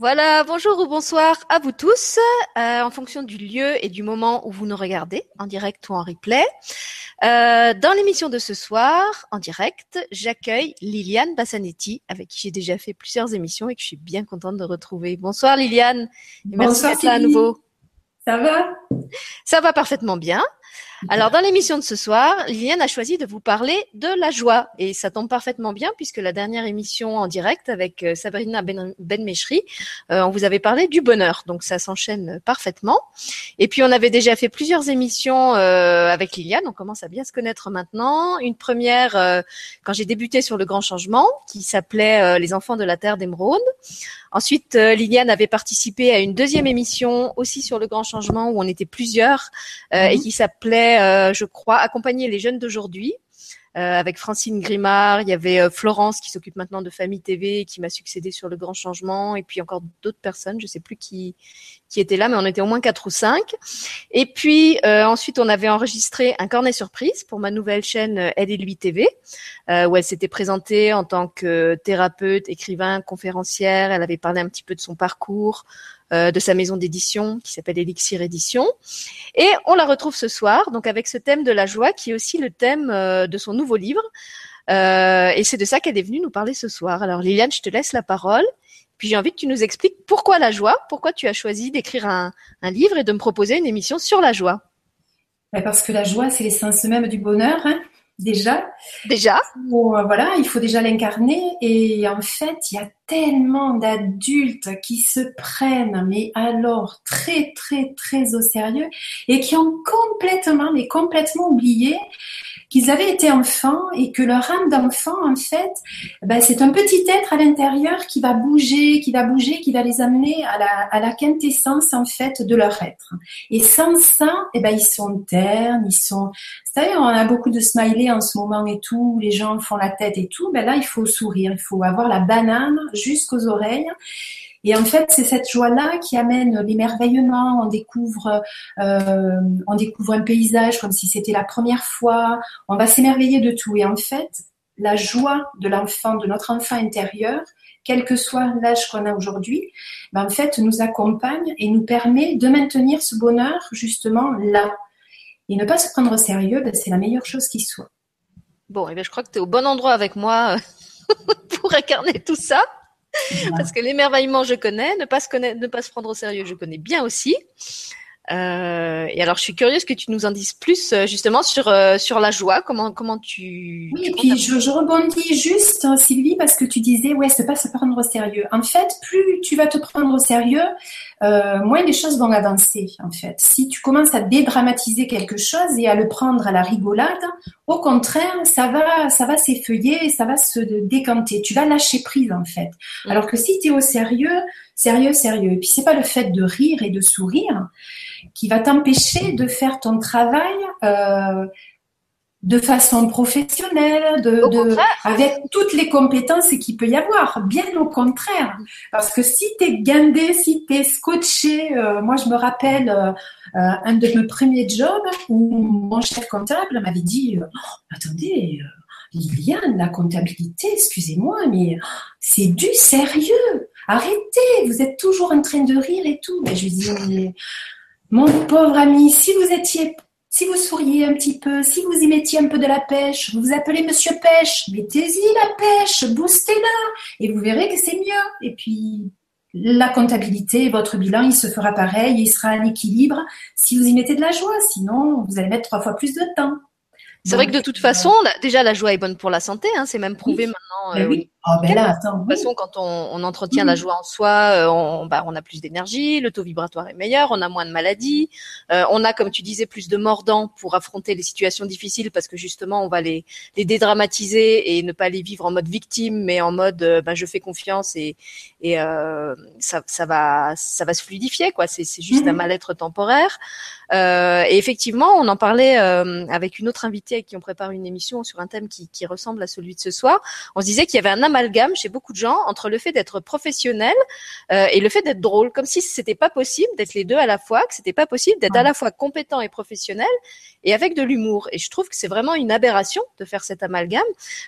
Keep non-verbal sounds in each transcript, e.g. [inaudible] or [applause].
Voilà, bonjour ou bonsoir à vous tous, euh, en fonction du lieu et du moment où vous nous regardez, en direct ou en replay. Euh, dans l'émission de ce soir, en direct, j'accueille Liliane Bassanetti, avec qui j'ai déjà fait plusieurs émissions et que je suis bien contente de retrouver. Bonsoir Liliane, et merci d'être là à nouveau. Ça va? Ça va parfaitement bien. Alors, dans l'émission de ce soir, Liliane a choisi de vous parler de la joie. Et ça tombe parfaitement bien puisque la dernière émission en direct avec euh, Sabrina Ben, ben euh, on vous avait parlé du bonheur. Donc, ça s'enchaîne parfaitement. Et puis, on avait déjà fait plusieurs émissions euh, avec Liliane. On commence à bien se connaître maintenant. Une première quand j'ai débuté sur le grand changement qui s'appelait Les enfants de la terre d'émeraude. Ensuite, Liliane avait participé à une deuxième émission aussi sur le grand changement où on était plusieurs et mhm. qui s'appelait euh, je crois, accompagner les jeunes d'aujourd'hui. Euh, avec Francine Grimard, il y avait euh, Florence qui s'occupe maintenant de Famille TV qui m'a succédé sur le grand changement, et puis encore d'autres personnes, je sais plus qui qui étaient là, mais on était au moins quatre ou cinq. Et puis ensuite, on avait enregistré un cornet surprise pour ma nouvelle chaîne Elle et lui TV, où elle s'était présentée en tant que thérapeute, écrivain, conférencière. Elle avait parlé un petit peu de son parcours, euh, de sa maison d'édition qui s'appelle Elixir Édition. Et on la retrouve ce soir, donc avec ce thème de la joie qui est aussi le thème euh, de son nouveau livre. Euh, et c'est de ça qu'elle est venue nous parler ce soir. Alors Liliane, je te laisse la parole. Puis j'ai envie que tu nous expliques pourquoi la joie, pourquoi tu as choisi d'écrire un, livre et de me proposer une émission sur la joie. Parce que la joie, c'est l'essence même du bonheur. Hein déjà. Déjà. voilà, il faut déjà l'incarner. Et en fait, il y a tellement d'adultes qui se prennent, mais alors très, très, très au sérieux et qui ont complètement, mais complètement oublié qu'ils avaient été enfants et que leur âme d'enfant, en fait, ben, c'est un petit être à l'intérieur qui va bouger, qui va bouger, qui va les amener à la, quintessence, en fait, de leur être. Et sans ça, eh ben, ils sont ternes, ils sont... Vous savez, on a beaucoup de smileys en ce moment et tout, les gens font la tête et tout. Ben là, il faut sourire, il faut avoir la banane jusqu'aux oreilles. Et en fait, c'est cette joie-là qui amène l'émerveillement. On découvre, euh, on découvre un paysage comme si c'était la première fois. On va s'émerveiller de tout. Et en fait, la joie de l'enfant, de notre enfant intérieur, quel que soit l'âge qu'on a aujourd'hui, ben en fait, nous accompagne et nous permet de maintenir ce bonheur justement là. Et ne pas se prendre au sérieux, ben c'est la meilleure chose qui soit. Bon, et eh bien, je crois que tu es au bon endroit avec moi [laughs] pour incarner tout ça. Parce que l'émerveillement, je connais. Ne pas se connaître, ne pas se prendre au sérieux, je connais bien aussi. Euh, et alors, je suis curieuse que tu nous en dises plus euh, justement sur euh, sur la joie. Comment comment tu Oui, et puis je, je, rebondis juste hein, Sylvie parce que tu disais ouais, c'est pas se prendre au sérieux. En fait, plus tu vas te prendre au sérieux, euh, moins les choses vont avancer. En fait, si tu commences à dédramatiser quelque chose et à le prendre à la rigolade, au contraire, ça va ça va s'effeuiller, ça va se décanter. Tu vas lâcher prise en fait. Mm. Alors que si tu es au sérieux, sérieux, sérieux. Et puis c'est pas le fait de rire et de sourire qui va t'empêcher de faire ton travail euh, de façon professionnelle, de, avec toutes les compétences qu'il peut y avoir. Bien au contraire. Parce que si tu es gandé, si tu es scotché, euh, moi je me rappelle euh, un de mes premiers jobs où mon chef comptable m'avait dit oh, Attendez, Liliane, la comptabilité, excusez-moi, mais c'est du sérieux. Arrêtez, vous êtes toujours en train de rire et tout. Mais je lui dis mon pauvre ami, si vous étiez, si vous souriez un petit peu, si vous y mettiez un peu de la pêche, vous vous appelez Monsieur Pêche, mettez-y la pêche, boostez-la, et vous verrez que c'est mieux. Et puis, la comptabilité, votre bilan, il se fera pareil, il sera en équilibre si vous y mettez de la joie. Sinon, vous allez mettre trois fois plus de temps. C'est vrai que de toute façon, déjà la joie est bonne pour la santé, hein, c'est même prouvé maintenant. Euh, oui. Ah, ben là, attends, de toute façon, quand on, on entretient la joie en soi, euh, on, bah, on a plus d'énergie, le taux vibratoire est meilleur, on a moins de maladies, euh, on a, comme tu disais, plus de mordants pour affronter les situations difficiles parce que justement, on va les, les dédramatiser et ne pas les vivre en mode victime, mais en mode, euh, bah, je fais confiance et, et ça, ça va, ça va se fluidifier, quoi. C'est, c'est juste un mhm. mal-être temporaire. et effectivement, on en parlait avec une autre invitée avec qui on prépare une émission sur un thème qui, qui ressemble à celui de ce soir, on se disait qu'il y avait un amalgame chez beaucoup de gens entre le fait d'être professionnel euh, et le fait d'être drôle, comme si c'était pas possible d'être les deux à la fois, que c'était pas possible d'être à la fois compétent et professionnel et avec de l'humour. Et je trouve que c'est vraiment une aberration de faire cet amalgame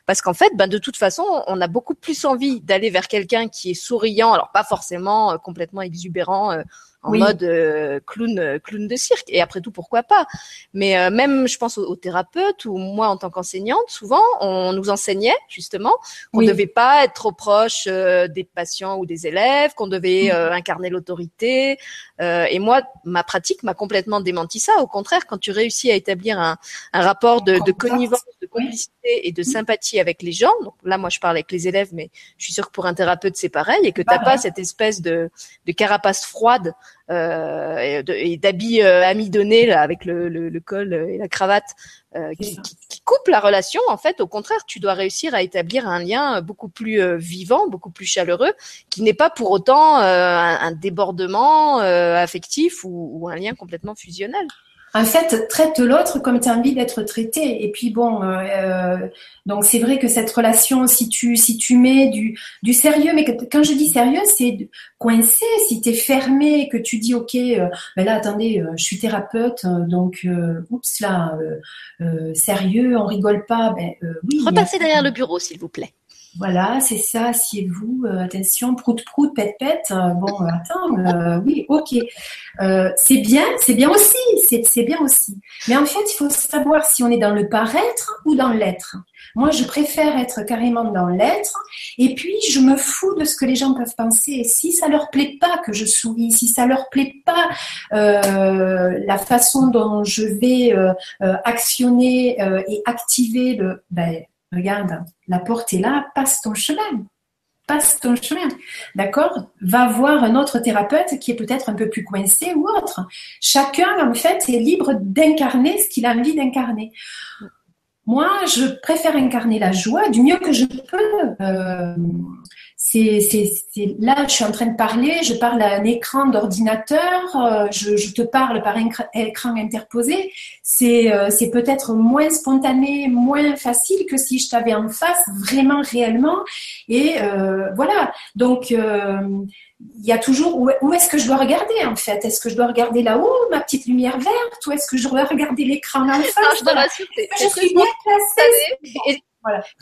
parce qu'en fait, ben, de toute façon, on a beaucoup plus envie d'aller vers quelqu'un qui est souriant, alors pas forcément euh, complètement exubérant. Euh, en mode euh, clown, euh, clown de cirque. Et après tout, pourquoi pas? Mais euh, même, je pense aux, thérapeutes ou moi en tant qu'enseignante, souvent, on nous enseignait justement qu'on ne devait pas être trop proche des patients ou des élèves, qu'on devait mm. incarner l'autorité. et moi, ma pratique m'a complètement démenti ça. Au contraire, quand tu réussis à établir un, un rapport de, de connivence, de complicité et de sympathie avec les gens, donc là, moi, je parle avec les élèves, mais je suis sûre que pour un thérapeute, c'est pareil, et que tu n'as pas cette espèce de, de carapace froide euh, et d'habits euh, amidonnés là, avec le, le, le, col et la cravate euh, qui, qui, coupe la relation. En fait, au contraire, tu dois réussir à établir un lien beaucoup plus euh, vivant, beaucoup plus chaleureux, qui n'est pas pour autant un, un, débordement affectif ou, ou un lien complètement fusionnel en fait, traite l'autre comme tu as envie d'être traité. Et puis bon, euh, euh, donc c'est vrai que cette relation, si tu si tu mets du du sérieux, mais quand je dis sérieux, c'est coincé. Si tu es fermé, que tu dis ok, euh, ben là attendez, je suis thérapeute, donc oups là, sérieux, on rigole pas. Ben oui. Repassez derrière le bureau, s'il vous plaît. Voilà, c'est ça, assieds-vous, euh, attention, prout prout, pète pète. Euh, bon, euh, attends, oui, ok. c'est bien, c'est bien aussi, c'est bien aussi. Mais en fait, il faut savoir si on est dans le paraître ou dans l'être. Moi, je préfère être carrément dans l'être. Et puis, je me fous de ce que les gens peuvent penser. Si ça leur plaît pas que je souris, si ça leur plaît pas la façon dont je vais actionner et activer le, ben, regarde, la porte est là, passe ton chemin. Passe ton chemin. D'accord? Va voir un autre thérapeute qui est peut-être un peu plus coincé ou autre. Chacun, en fait, est libre d'incarner ce qu'il a envie d'incarner. Moi, je préfère incarner la joie du mieux que je peux. Euh, c'est, c'est, là, je suis en train de parler, je parle à un écran d'ordinateur, euh, je, je, te parle par un écran interposé. C'est, euh, c'est peut-être moins spontané, moins facile que si je t'avais en face, vraiment, réellement. Et euh, voilà. Donc, il y a toujours où, où est-ce que je dois regarder en fait? Est-ce que je dois regarder là-haut, ma petite lumière verte, ou est-ce que je dois regarder l'écran en face? non, je, voilà. je suis bien placée. Et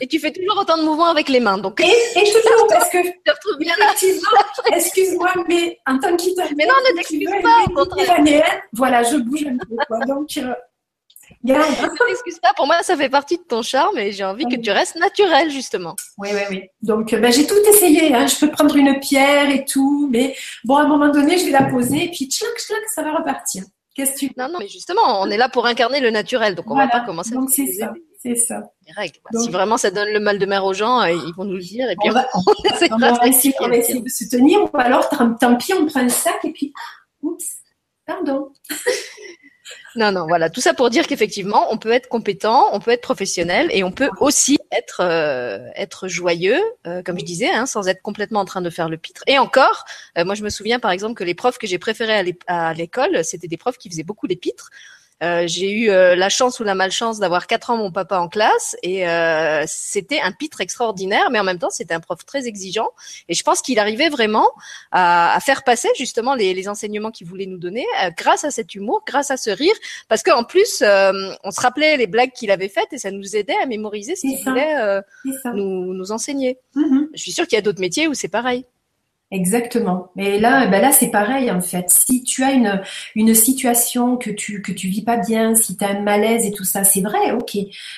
tu fais toujours autant de mouvements avec les mains. Donc. Et, et toujours, parce que, [laughs] [laughs] excuse-moi, mais en tant qu'italienne. Mais non, ne t'excuse pas, au contraire. Voilà, je bouge un peu, quoi. Donc, euh, ne t'excuse pas, pour moi, ça fait partie de ton charme et j'ai envie que tu restes naturel, justement. Oui, oui, oui. Donc, ben, j'ai tout essayé. Hein. Je peux prendre une pierre et tout, mais bon, à un moment donné, je vais la poser et puis, tchac, tchac, ça va repartir. Qu'est-ce que tu... Non, non, mais justement, on est là pour incarner le naturel, donc on va pas commencer donc c'est ça. C'est ça. règles. si vraiment ça donne le mal de mer aux gens, euh, ils vont nous le dire. Et puis on, va, [laughs] essayer, de se tenir. Ou alors, tant pis, on prend un sac et puis, oups, pardon. [laughs] Non, non, voilà, tout ça pour dire qu'effectivement, on peut être compétent, on peut être professionnel et on peut aussi être euh, être joyeux, euh, comme je disais, hein, sans être complètement en train de faire le pitre. Et encore, moi je me souviens par exemple que les profs que j'ai préférés à l'école, c'était des profs qui faisaient beaucoup les pitres. Euh, j'ai eu euh, la chance ou la malchance d'avoir quatre ans mon papa en classe et euh, c'était un pitre extraordinaire, mais en même temps c'était un prof très exigeant et je pense qu'il arrivait vraiment à, à, faire passer justement les, les enseignements qu'il voulait nous donner grâce à cet humour, grâce à ce rire, parce qu'en plus on se rappelait les blagues qu'il avait faites et ça nous aidait à mémoriser ce qu'il voulait nous, nous enseigner. Mm-hmm. Je suis sûre qu'il y a d'autres métiers où c'est pareil. Exactement. Mais là, ben là, c'est pareil en fait. Si tu as une, une situation que tu que tu vis pas bien, si tu as un malaise et tout ça, c'est vrai, ok.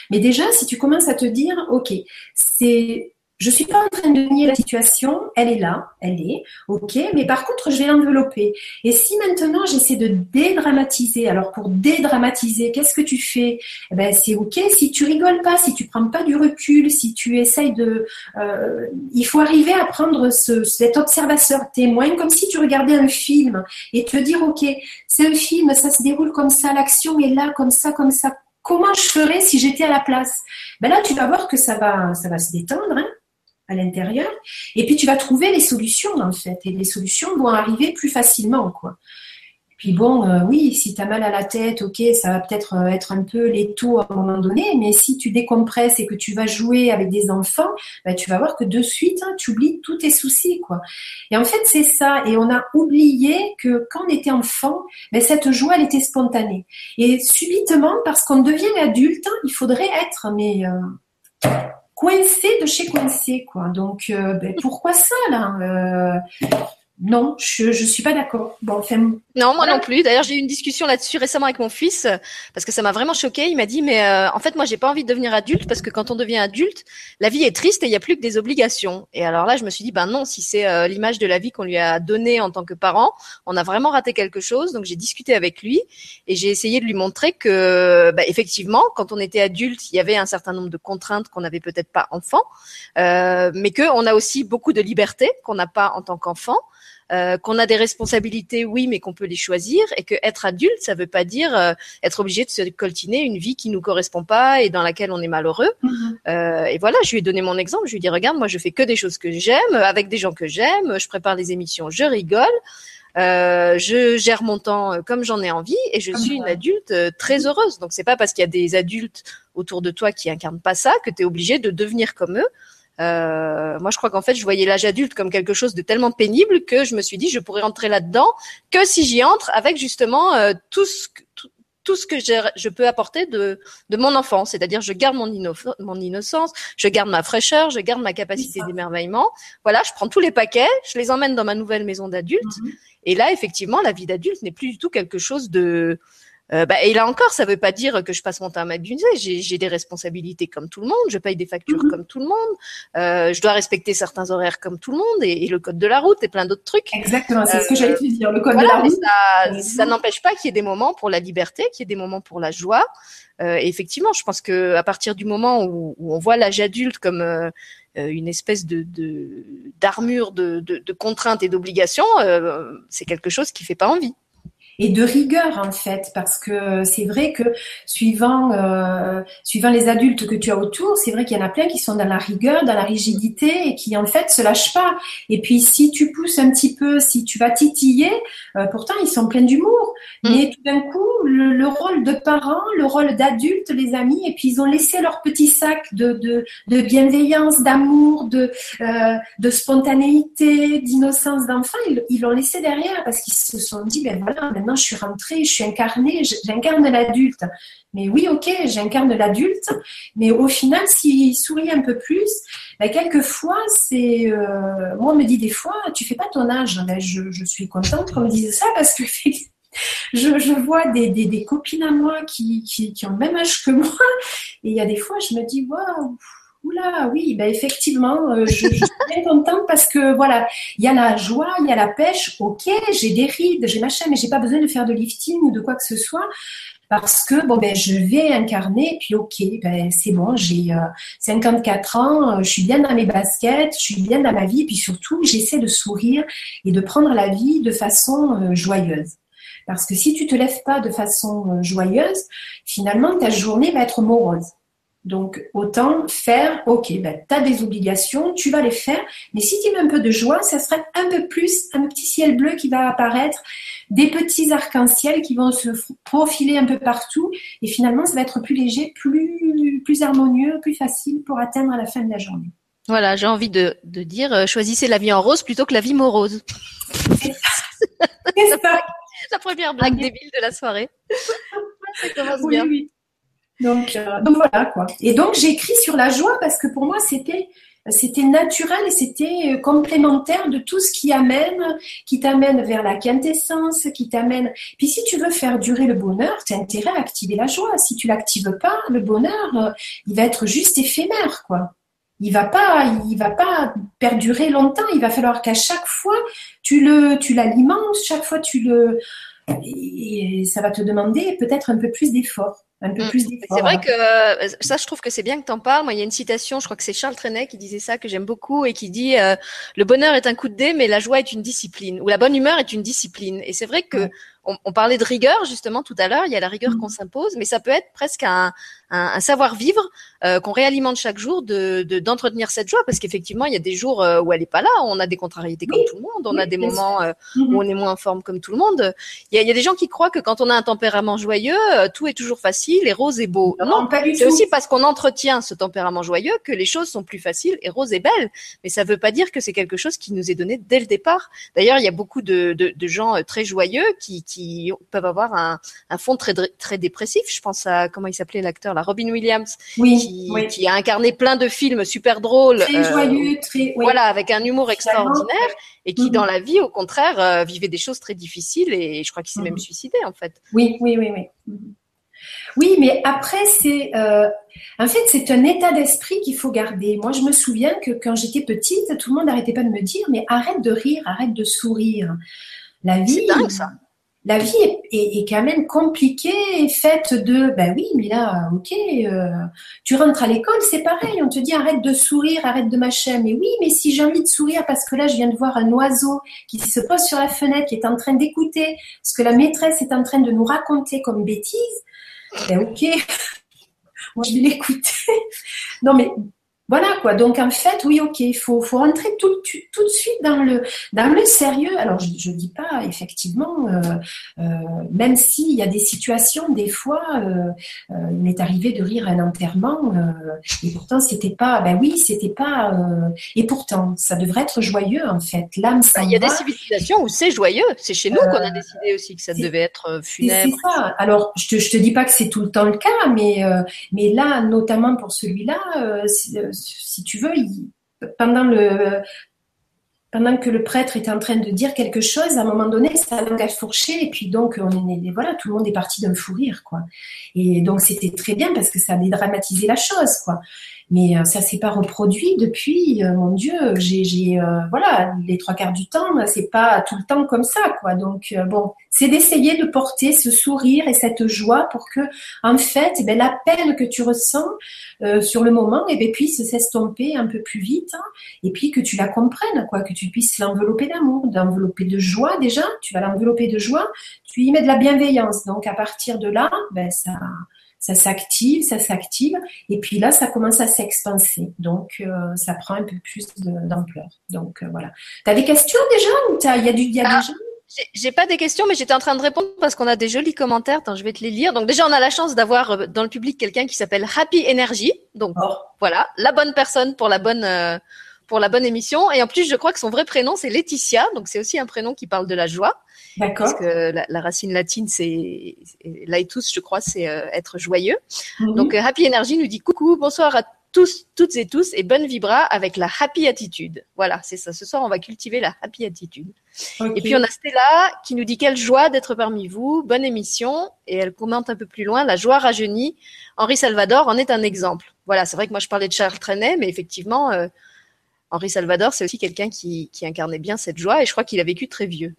Mais déjà, si tu commences à te dire, ok, c'est je suis pas en train de nier la situation, elle est là, elle est, ok, mais par contre, je vais l'envelopper. Et si maintenant j'essaie de dédramatiser, alors pour dédramatiser, qu'est-ce que tu fais? Eh Ben c'est ok. Si tu rigoles pas, si tu prends pas du recul, si tu essayes de, euh, il faut arriver à prendre ce, cet observateur témoin comme si tu regardais un film et te dire ok, c'est un film, ça se déroule comme ça, l'action est là, comme ça, comme ça. Comment je ferais si j'étais à la place? Ben là, tu vas voir que ça va, ça va se détendre. Hein à l'intérieur. Et puis tu vas trouver les solutions en fait, et les solutions vont arriver plus facilement quoi. Puis bon, euh, oui, si tu as mal à la tête, ok, ça va peut-être euh, être un peu létaux à un moment donné, mais si tu décompresses et que tu vas jouer avec des enfants, bah, tu vas voir que de suite, hein, tu oublies tous tes soucis, quoi. Et en fait, c'est ça. Et on a oublié que quand on était enfant, bah, cette joie, elle était spontanée. Et subitement, parce qu'on devient adulte, il faudrait être, mais euh, coincé de chez coincé, quoi. Donc, ben, pourquoi ça, là non, je ne suis pas d'accord. Bon, non, moi non plus. D'ailleurs, j'ai eu une discussion là-dessus récemment avec mon fils parce que ça m'a vraiment choqué. Il m'a dit, mais euh, en fait, moi, j'ai pas envie de devenir adulte parce que quand on devient adulte, la vie est triste et il n'y a plus que des obligations. Et alors là, je me suis dit, ben non, si c'est euh, l'image de la vie qu'on lui a donnée en tant que parent, on a vraiment raté quelque chose. Donc, j'ai discuté avec lui et j'ai essayé de lui montrer que, bah, effectivement, quand on était adulte, il y avait un certain nombre de contraintes qu'on n'avait peut-être pas enfant, euh, mais qu'on a aussi beaucoup de liberté qu'on n'a pas en tant qu'enfant. Euh, qu'on a des responsabilités, oui, mais qu'on peut les choisir, et que être adulte, ça veut pas dire euh, être obligé de se coltiner une vie qui nous correspond pas et dans laquelle on est malheureux. Mhm. Euh, et voilà, je lui ai donné mon exemple. Je lui ai dit, regarde, moi, je fais que des choses que j'aime, avec des gens que j'aime. Je prépare des émissions, je rigole. Euh, je gère mon temps comme j'en ai envie et je suis une adulte très heureuse. Donc c'est pas parce qu'il y a des adultes autour de toi qui incarnent pas ça que tu es obligé de devenir comme eux. Euh, moi, je crois qu'en fait, je voyais l'âge adulte comme quelque chose de tellement pénible que je me suis dit, je pourrais rentrer là-dedans que si j'y entre avec justement euh, tout ce que, tout, ce que je peux apporter de, de mon enfance. C'est-à-dire, je garde mon, mon innocence, je garde ma fraîcheur, je garde ma capacité d'émerveillement. Voilà, je prends tous les paquets, je les emmène dans ma nouvelle maison d'adulte. Mhm. Et là, effectivement, la vie d'adulte n'est plus du tout quelque chose de euh, bah, et là encore, ça ne veut pas dire que je passe mon temps à m'abuser. J'ai des responsabilités comme tout le monde. Je paye des factures mhm. comme tout le monde. Euh, je dois respecter certains horaires comme tout le monde et, le code de la route et plein d'autres trucs. Exactement, c'est ce que j'allais te dire. Le code de la route. Ça, ça n'empêche pas qu'il y ait des moments pour la liberté, qu'il y ait des moments pour la joie. Euh, et effectivement, je pense que à partir du moment où, où on voit l'âge adulte comme euh, euh, une espèce de d'armure de, de, de, contraintes et d'obligations, c'est quelque chose qui fait pas envie et de rigueur en fait, parce que c'est vrai que suivant euh, suivant les adultes que tu as autour, c'est vrai qu'il y en a plein qui sont dans la rigueur, dans la rigidité et qui en fait se lâchent pas. Et puis si tu pousses un petit peu, si tu vas titiller, euh, pourtant ils sont pleins d'humour. Mm. Mais tout d'un coup, le, rôle de parents, le rôle d'adulte, les amis, et puis ils ont laissé leur petit sac de de, de bienveillance, d'amour, de euh, de spontanéité, d'innocence d'enfant, ils l'ont laissé derrière parce qu'ils se sont dit ben voilà je suis rentrée, je suis incarnée, j'incarne l'adulte. Mais oui, ok, j'incarne l'adulte, mais au final, s'il sourit un peu plus, ben, quelquefois, c'est. Euh, moi, on me dit des fois, tu fais pas ton âge. Ben, je, suis contente qu'on me dise ça parce que [laughs] je, vois des, copines à moi qui, ont le même âge que moi, et il y a des fois, je me dis, waouh! Oula, oui, ben effectivement, euh, je, suis bien contente parce que voilà, il y a la joie, il y a la pêche. Ok, j'ai des rides, j'ai machin, mais j'ai pas besoin de faire de lifting ou de quoi que ce soit parce que bon ben je vais incarner. Puis ok ben c'est bon j'ai 54 euh, ans euh, je suis bien dans mes baskets je suis bien dans ma vie. Puis surtout j'essaie de sourire et de prendre la vie de façon joyeuse. Parce que si tu te lèves pas de façon joyeuse finalement ta journée va être morose donc, autant faire, ok, ben, tu as des obligations, tu vas les faire, mais si tu mets un peu de joie, ça sera un peu plus un petit ciel bleu qui va apparaître, des petits arcs-en-ciel qui vont se profiler un peu partout, et finalement, ça va être plus léger, plus, plus harmonieux, plus facile pour atteindre à la fin de la journée. Voilà, j'ai envie de, dire, euh, choisissez la vie en rose plutôt que la vie morose. C'est ça. [laughs] la première blague débile de la soirée. [laughs] ça commence bien. Oui. Donc, euh, donc voilà quoi. Et donc j'ai écrit sur la joie parce que pour moi c'était c'était naturel et c'était euh, complémentaire de tout ce qui amène, qui t'amène vers la quintessence, qui t'amène. Puis si tu veux faire durer le bonheur, tu as intérêt à activer la joie. Si tu l'actives pas, le bonheur, euh, il va être juste éphémère, quoi. Il va pas, il va pas perdurer longtemps. Il va falloir qu'à chaque fois tu le, tu l'alimentes, chaque fois tu le, et ça va te demander peut-être un peu plus d'effort. Un peu mm. plus C'est vrai que euh, ça, je trouve que c'est bien que tu en parles. Moi, il y a une citation, je crois que c'est Charles Trenet qui disait ça, que j'aime beaucoup, et qui dit euh, Le bonheur est un coup de dé, mais la joie est une discipline, ou la bonne humeur est une discipline. Et c'est vrai que on, parlait de rigueur justement tout à l'heure. Il y a la rigueur mm. qu'on s'impose, mais ça peut être presque un, un, savoir-vivre euh, qu'on réalimente chaque jour de d'entretenir cette joie, parce qu'effectivement, il y a des jours euh, où elle est pas là. On a des contrariétés comme tout le monde. On a des moments euh, où mm-hmm. on est moins en forme comme tout le monde. Il y a, il y a des gens qui croient que quand on a un tempérament joyeux, tout est toujours facile et rose et beau. Non, c'est aussi parce qu'on entretient ce tempérament joyeux que les choses sont plus faciles et roses et belles. Mais ça ne veut pas dire que c'est quelque chose qui nous est donné dès le départ. D'ailleurs, il y a beaucoup de, de, de gens très joyeux qui, peuvent avoir un, un fond très très dépressif. Je pense à comment il s'appelait l'acteur, la Robin Williams, qui, qui, a incarné plein de films super drôles, très euh, joyeux, très voilà, avec un humour extraordinaire, et qui dans la vie, au contraire, euh, vivait des choses très difficiles et je crois qu'il s'est même mhm. suicidé en fait. Oui, oui, oui, oui. Mhm. Oui, mais après, c'est euh, en fait c'est un état d'esprit qu'il faut garder. Moi, je me souviens que quand j'étais petite, tout le monde n'arrêtait pas de me dire mais arrête de rire, arrête de sourire. La vie, c'est dingue ça la vie est, quand même compliquée, faite de, ben oui, mais là, ok, euh, tu rentres à l'école, c'est pareil, on te dit arrête de sourire, arrête de machin, mais oui, mais si j'ai envie de sourire parce que là, je viens de voir un oiseau qui se pose sur la fenêtre, qui est en train d'écouter ce que la maîtresse est en train de nous raconter comme bêtise, ben ok, [laughs] moi je vais l'écouter. non mais voilà quoi. Donc en fait, oui, ok, il faut, faut rentrer tout, tout de suite dans le, dans le sérieux. Alors je ne dis pas effectivement, euh, euh, même s'il y a des situations, des fois, euh, euh, il m'est arrivé de rire à un enterrement et pourtant c'était pas, ben oui, c'était pas. et pourtant, ça devrait être joyeux en fait. L'âme, ça. Il y a des civilisations où c'est joyeux. C'est chez nous qu'on a décidé aussi que ça devait être funèbre. C'est ça. Alors je te, je te dis pas que c'est tout le temps le cas, mais mais là, notamment pour celui-là si tu veux, pendant que le prêtre était en train de dire quelque chose, à un moment donné, sa langue a fourché et puis donc on est, voilà, tout le monde est parti d'un fou rire quoi. Et donc c'était très bien parce que ça a dédramatisé la chose quoi. Mais euh, ça s'est pas reproduit depuis. Euh, mon Dieu, j'ai, euh, voilà, les trois quarts du temps, c'est pas tout le temps comme ça, quoi. Donc bon, c'est d'essayer de porter ce sourire et cette joie pour que, en fait, eh ben, la peine que tu ressens sur le moment, eh ben, puisse s'estomper un peu plus vite, hein, et puis que tu la comprennes, quoi, que tu puisses l'envelopper d'amour, d'envelopper de joie déjà. Tu vas l'envelopper de joie, tu y mets de la bienveillance. Donc à partir de là, ben ça ça s'active, ça s'active, et puis là, ça commence à s'expanser. Donc, euh, ça prend un peu plus d'ampleur. Donc, euh, voilà. Tu as des questions déjà ou il y a, du, y a ah, J'ai pas des questions, mais j'étais en train de répondre parce qu'on a des jolis commentaires. Attends, je vais te les lire. Donc, déjà, on a la chance d'avoir euh, dans le public quelqu'un qui s'appelle Happy Energy. Donc, oh. voilà, la bonne personne pour la bonne pour la bonne émission. Et en plus, je crois que son vrai prénom, c'est Laetitia. Donc, c'est aussi un prénom qui parle de la joie. D'accord. Parce que la, racine latine, c'est laetus, je crois, c'est euh, être joyeux. Mhm. Donc, euh, Happy Energy nous dit coucou, bonsoir à tous, toutes et tous, et bonne vibra avec la happy attitude. Voilà, c'est ça. Ce soir, on va cultiver la happy attitude. Et puis, on a Stella qui nous dit quelle joie d'être parmi vous. Bonne émission. Et elle commente un peu plus loin, la joie rajeunie. Henri Salvador en est un exemple. Voilà, c'est vrai que moi, je parlais de Charles Trenet, mais effectivement, euh, Henri Salvador, c'est aussi quelqu'un qui, incarnait bien cette joie et je crois qu'il a vécu très vieux.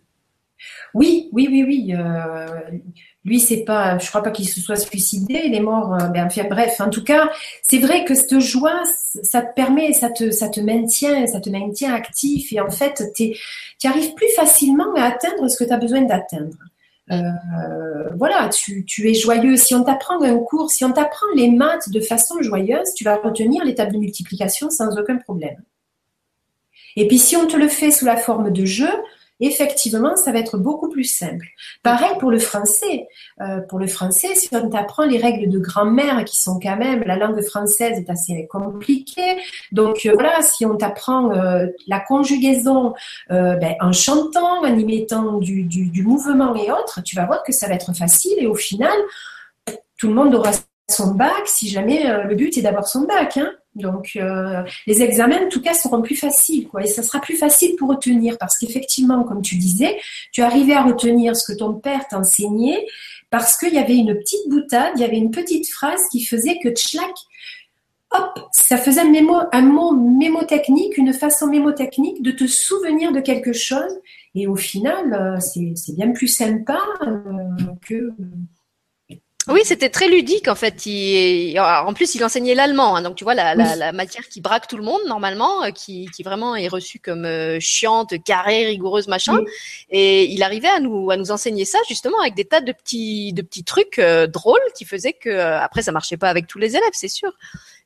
Oui, oui, oui, oui. Euh, lui, c'est pas, je crois pas qu'il se soit suicidé. Il est mort. Euh, ben, bref, en tout cas, c'est vrai que cette joie, ça te permet, ça te, maintient, ça te maintient actif et en fait, tu arrives plus facilement à atteindre ce que tu as besoin d'atteindre. Euh, voilà, tu, tu, es joyeux. Si on t'apprend un cours, si on t'apprend les maths de façon joyeuse, tu vas retenir les tables de multiplication sans aucun problème. Et puis si on te le fait sous la forme de jeu, effectivement, ça va être beaucoup plus simple. Pareil pour le français. Euh, pour le français, si on t'apprend les règles de grammaire qui sont quand même, la langue française est assez compliquée. Donc euh, voilà, si on t'apprend euh, la conjugaison ben, en chantant, en y mettant du, du, mouvement et autres, tu vas voir que ça va être facile et au final, tout le monde aura son bac si jamais le but est d'avoir son bac. Hein. Donc, euh, les examens, en tout cas, seront plus faciles, quoi. Et ça sera plus facile pour retenir, parce qu'effectivement, comme tu disais, tu arrivais à retenir ce que ton père t'enseignait, parce qu'il y avait une petite boutade, il y avait une petite phrase qui faisait que tchlac, hop, ça faisait un, mot mémotechnique, une façon mémotechnique de te souvenir de quelque chose. Et au final, euh, c'est bien plus sympa euh, que [laughs] Oui, c'était très ludique en fait. Il, en plus, il enseignait l'allemand, hein, donc tu vois la, la, la, matière qui braque tout le monde normalement, euh, qui, qui vraiment est reçue comme euh, chiante, carrée, rigoureuse, machin. Et il arrivait à nous à nous enseigner ça justement avec des tas de petits de petits trucs euh, drôles qui faisaient que après ça marchait pas avec tous les élèves, c'est sûr.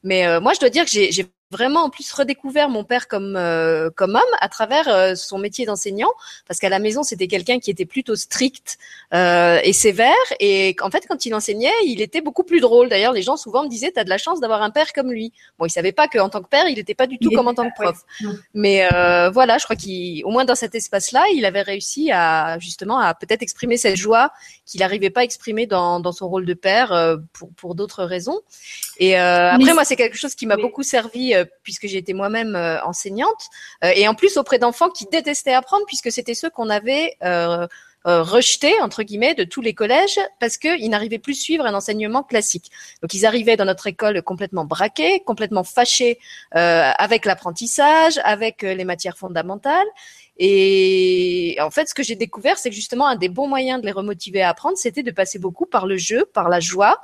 Mais moi, je dois dire que j'ai vraiment en plus redécouvert mon père comme euh, comme homme à travers euh, son métier d'enseignant. Parce qu'à la maison c'était quelqu'un qui était plutôt strict euh, et sévère. Et en fait quand il enseignait il était beaucoup plus drôle. D'ailleurs les gens souvent me disaient t'as de la chance d'avoir un père comme lui. Bon il savait pas qu'en tant que père il n'était pas du tout comme en tant que prof. mais voilà je crois qu'au moins dans cet espace là il avait réussi à justement à peut-être exprimer cette joie qu'il n'arrivait pas à exprimer dans, dans son rôle de père pour pour d'autres raisons. Et après moi c'est quelque chose qui m'a beaucoup servi puisque été moi-même euh, enseignante, euh, et en plus auprès d'enfants qui détestaient apprendre puisque c'était ceux qu'on avait rejetés entre guillemets de tous les collèges parce qu'ils n'arrivaient plus suivre un enseignement classique. Donc ils arrivaient dans notre école complètement braqués, complètement fâchés avec l'apprentissage, avec les matières fondamentales. Et en fait, ce que j'ai découvert, c'est que justement, un des bons moyens de les remotiver à apprendre, c'était de passer beaucoup par le jeu, par la joie,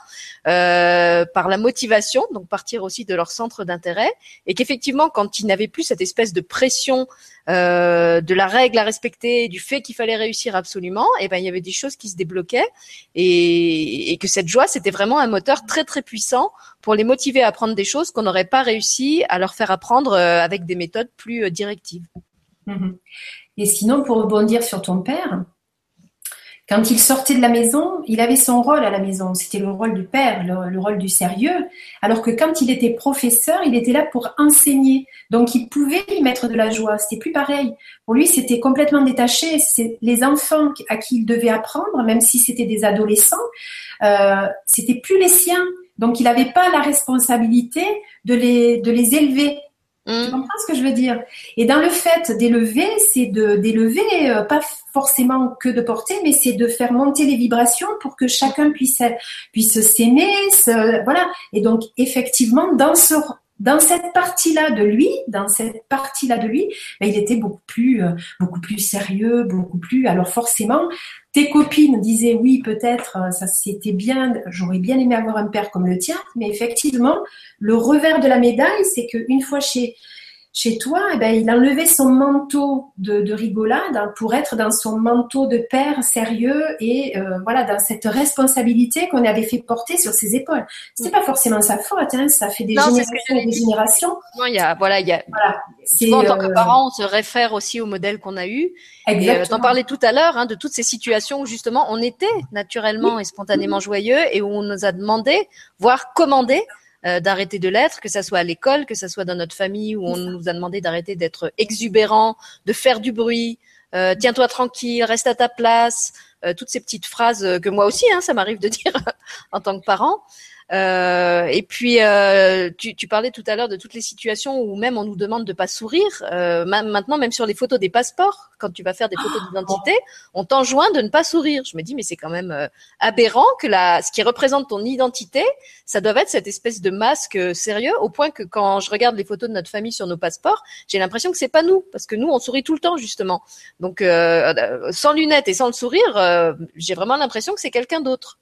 euh, par la motivation, donc partir aussi de leur centre d'intérêt, et qu'effectivement, quand ils n'avaient plus cette espèce de pression euh, de la règle à respecter, du fait qu'il fallait réussir absolument, et eh ben il y avait des choses qui se débloquaient, et, et que cette joie, c'était vraiment un moteur très très puissant pour les motiver à apprendre des choses qu'on n'aurait pas réussi à leur faire apprendre euh, avec des méthodes plus euh, directives. Mhm. Et sinon, pour rebondir sur ton père, quand il sortait de la maison, il avait son rôle à la maison. C'était le rôle du père, le, rôle du sérieux. Alors que quand il était professeur, il était là pour enseigner. Donc, il pouvait y mettre de la joie. C'était plus pareil. Pour lui, c'était complètement détaché. Les enfants à qui il devait apprendre, même si c'était des adolescents, euh, c'était plus les siens. Donc, il n'avait pas la responsabilité de les élever. Tu mm. comprends ce que je veux dire? Et dans le fait d'élever, c'est de d'élever, euh, pas forcément que de porter, mais c'est de faire monter les vibrations pour que chacun puisse puisse s'aimer, voilà. Et donc effectivement, dans ce dans cette partie-là de lui, dans cette partie-là de lui, ben, il était beaucoup plus, euh, beaucoup plus sérieux, beaucoup plus. Alors forcément, tes copines disaient oui, peut-être, euh, ça c'était bien, j'aurais bien aimé avoir un père comme le tien, mais effectivement, le revers de la médaille, c'est qu'une fois chez chez toi, eh ben, il a enlevé son manteau de, rigolade hein, pour être dans son manteau de père sérieux et euh, voilà dans cette responsabilité qu'on avait fait porter sur ses épaules. C'est pas forcément sa faute, hein, ça fait des générations et des générations. Non, il y a voilà, il y a. Voilà, Souvent, en tant que euh, parent, on se réfère aussi au modèle qu'on a eu. Exactement. Euh, T'en parlais tout à l'heure hein, de toutes ces situations où justement on était naturellement et spontanément joyeux et où on nous a demandé, voire commandé, euh, d'arrêter de l'être, que ça soit à l'école, que ça soit dans notre famille où on nous a demandé d'arrêter d'être exubérant, de faire du bruit, euh, tiens-toi tranquille, reste à ta place, euh, toutes ces petites phrases que moi aussi, hein, ça m'arrive de dire [laughs] en tant que parent. Euh, et puis, euh, tu, tu, parlais tout à l'heure de toutes les situations où même on nous demande de pas sourire. Euh, maintenant, même sur les photos des passeports, quand tu vas faire des photos d'identité, on t'enjoint de ne pas sourire. Je me dis, mais c'est quand même euh, aberrant que la, ce qui représente ton identité, ça doit être cette espèce de masque euh, sérieux, au point que quand je regarde les photos de notre famille sur nos passeports, j'ai l'impression que c'est pas nous, parce que nous, on sourit tout le temps justement. Donc, euh, sans lunettes et sans le sourire, j'ai vraiment l'impression que c'est quelqu'un d'autre.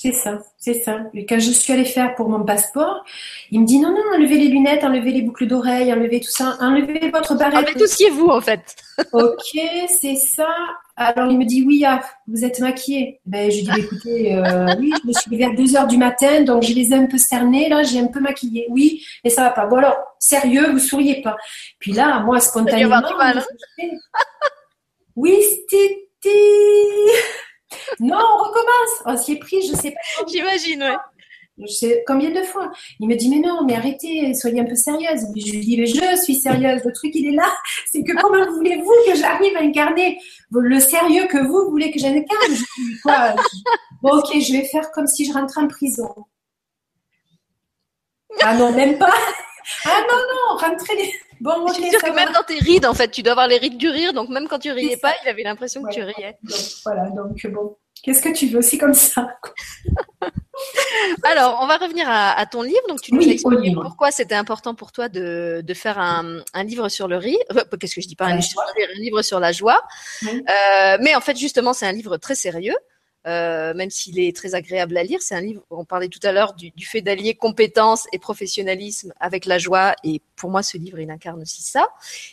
C'est ça, c'est ça. Et quand je suis allée faire pour mon passeport, il me dit non, non, enlevez les lunettes, enlevez les boucles d'oreilles, enlevez tout ça, enlevez votre barrette. Enlevez tout ce qui est vous, en fait. [laughs] ok, c'est ça. Alors il me dit oui, ah, vous êtes maquillée. Ben, je dis bah, [laughs] écoutez, euh, oui, je me suis levée à 2 heures du matin, donc je les ai un peu cernés, là, j'ai un peu maquillé. Oui, mais ça va pas. Bon alors, sérieux, vous souriez pas. Puis là, moi, spontanément. Mal, hein. oui, c'était non, on recommence. On s'y est pris, je sais pas. J'imagine, ouais. Je sais combien de fois. Il me dit, mais non, mais arrêtez, soyez un peu sérieuse. Je lui dis, mais je suis sérieuse. Le truc, il est là. C'est que comment voulez-vous que j'arrive à incarner le sérieux que vous voulez que j'incarne? Je quoi? Bon, ok, je vais faire comme si je rentrais en prison. Ah non, même pas. Ah non, non, rentrez Bon, je suis sûre que même dans tes rides, en fait, tu dois avoir les rides du rire, donc même quand tu riais pas, il avait l'impression que tu riais. voilà, donc bon, qu'est-ce que tu veux aussi comme ça [laughs] Alors, on va revenir à, ton livre. Donc, tu nous oui, expliqué pourquoi c'était important pour toi de, de faire un, un, livre sur le rire. Qu'est-ce que je dis pas un, livre, un livre sur la joie. Euh, mais en fait, justement, c'est un livre très sérieux. Euh, même s'il est très agréable à lire. C'est un livre, on parlait tout à l'heure du, fait d'allier compétences et professionnalisme avec la joie, et pour moi, ce livre, il incarne aussi ça.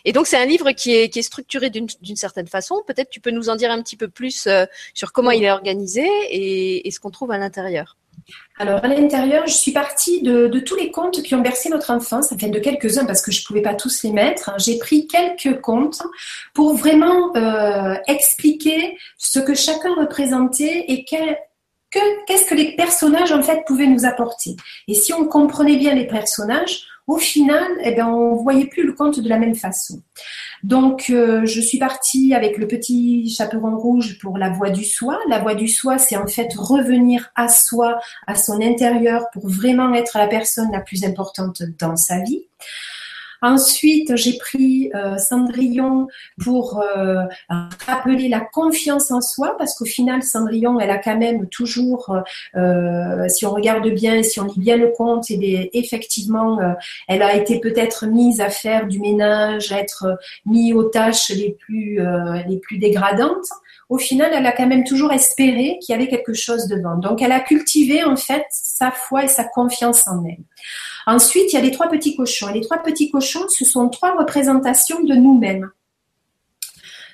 Et donc, c'est un livre qui est, structuré d'une certaine façon. Peut-être tu peux nous en dire un petit peu plus euh, sur comment il est organisé et ce qu'on trouve à l'intérieur. Alors, à l'intérieur, je suis partie de, tous les contes qui ont bercé notre enfance, enfin de quelques-uns parce que je ne pouvais pas tous les mettre. J'ai pris quelques contes pour vraiment euh, expliquer ce que chacun représentait et qu'est-ce que les personnages en fait pouvaient nous apporter. Et si on comprenait bien les personnages, au final, eh ben, on voyait plus le conte de la même façon. Donc, euh, je suis partie avec le petit chaperon rouge pour la voix du soi. La voix du soi, c'est en fait revenir à soi, à son intérieur, pour vraiment être la personne la plus importante dans sa vie. Ensuite, j'ai pris euh, Cendrillon pour euh, rappeler la confiance en soi, parce qu'au final, Cendrillon, elle a quand même toujours, euh, si on regarde bien, si on lit bien le conte, et effectivement, elle a été peut-être mise à faire du ménage, à être mise aux tâches les plus les plus dégradantes au final, elle a quand même toujours espéré qu'il y avait quelque chose devant. Donc, elle a cultivé en fait sa foi et sa confiance en elle. Ensuite, il y a les trois petits cochons. Et les trois petits cochons, ce sont trois représentations de nous-mêmes.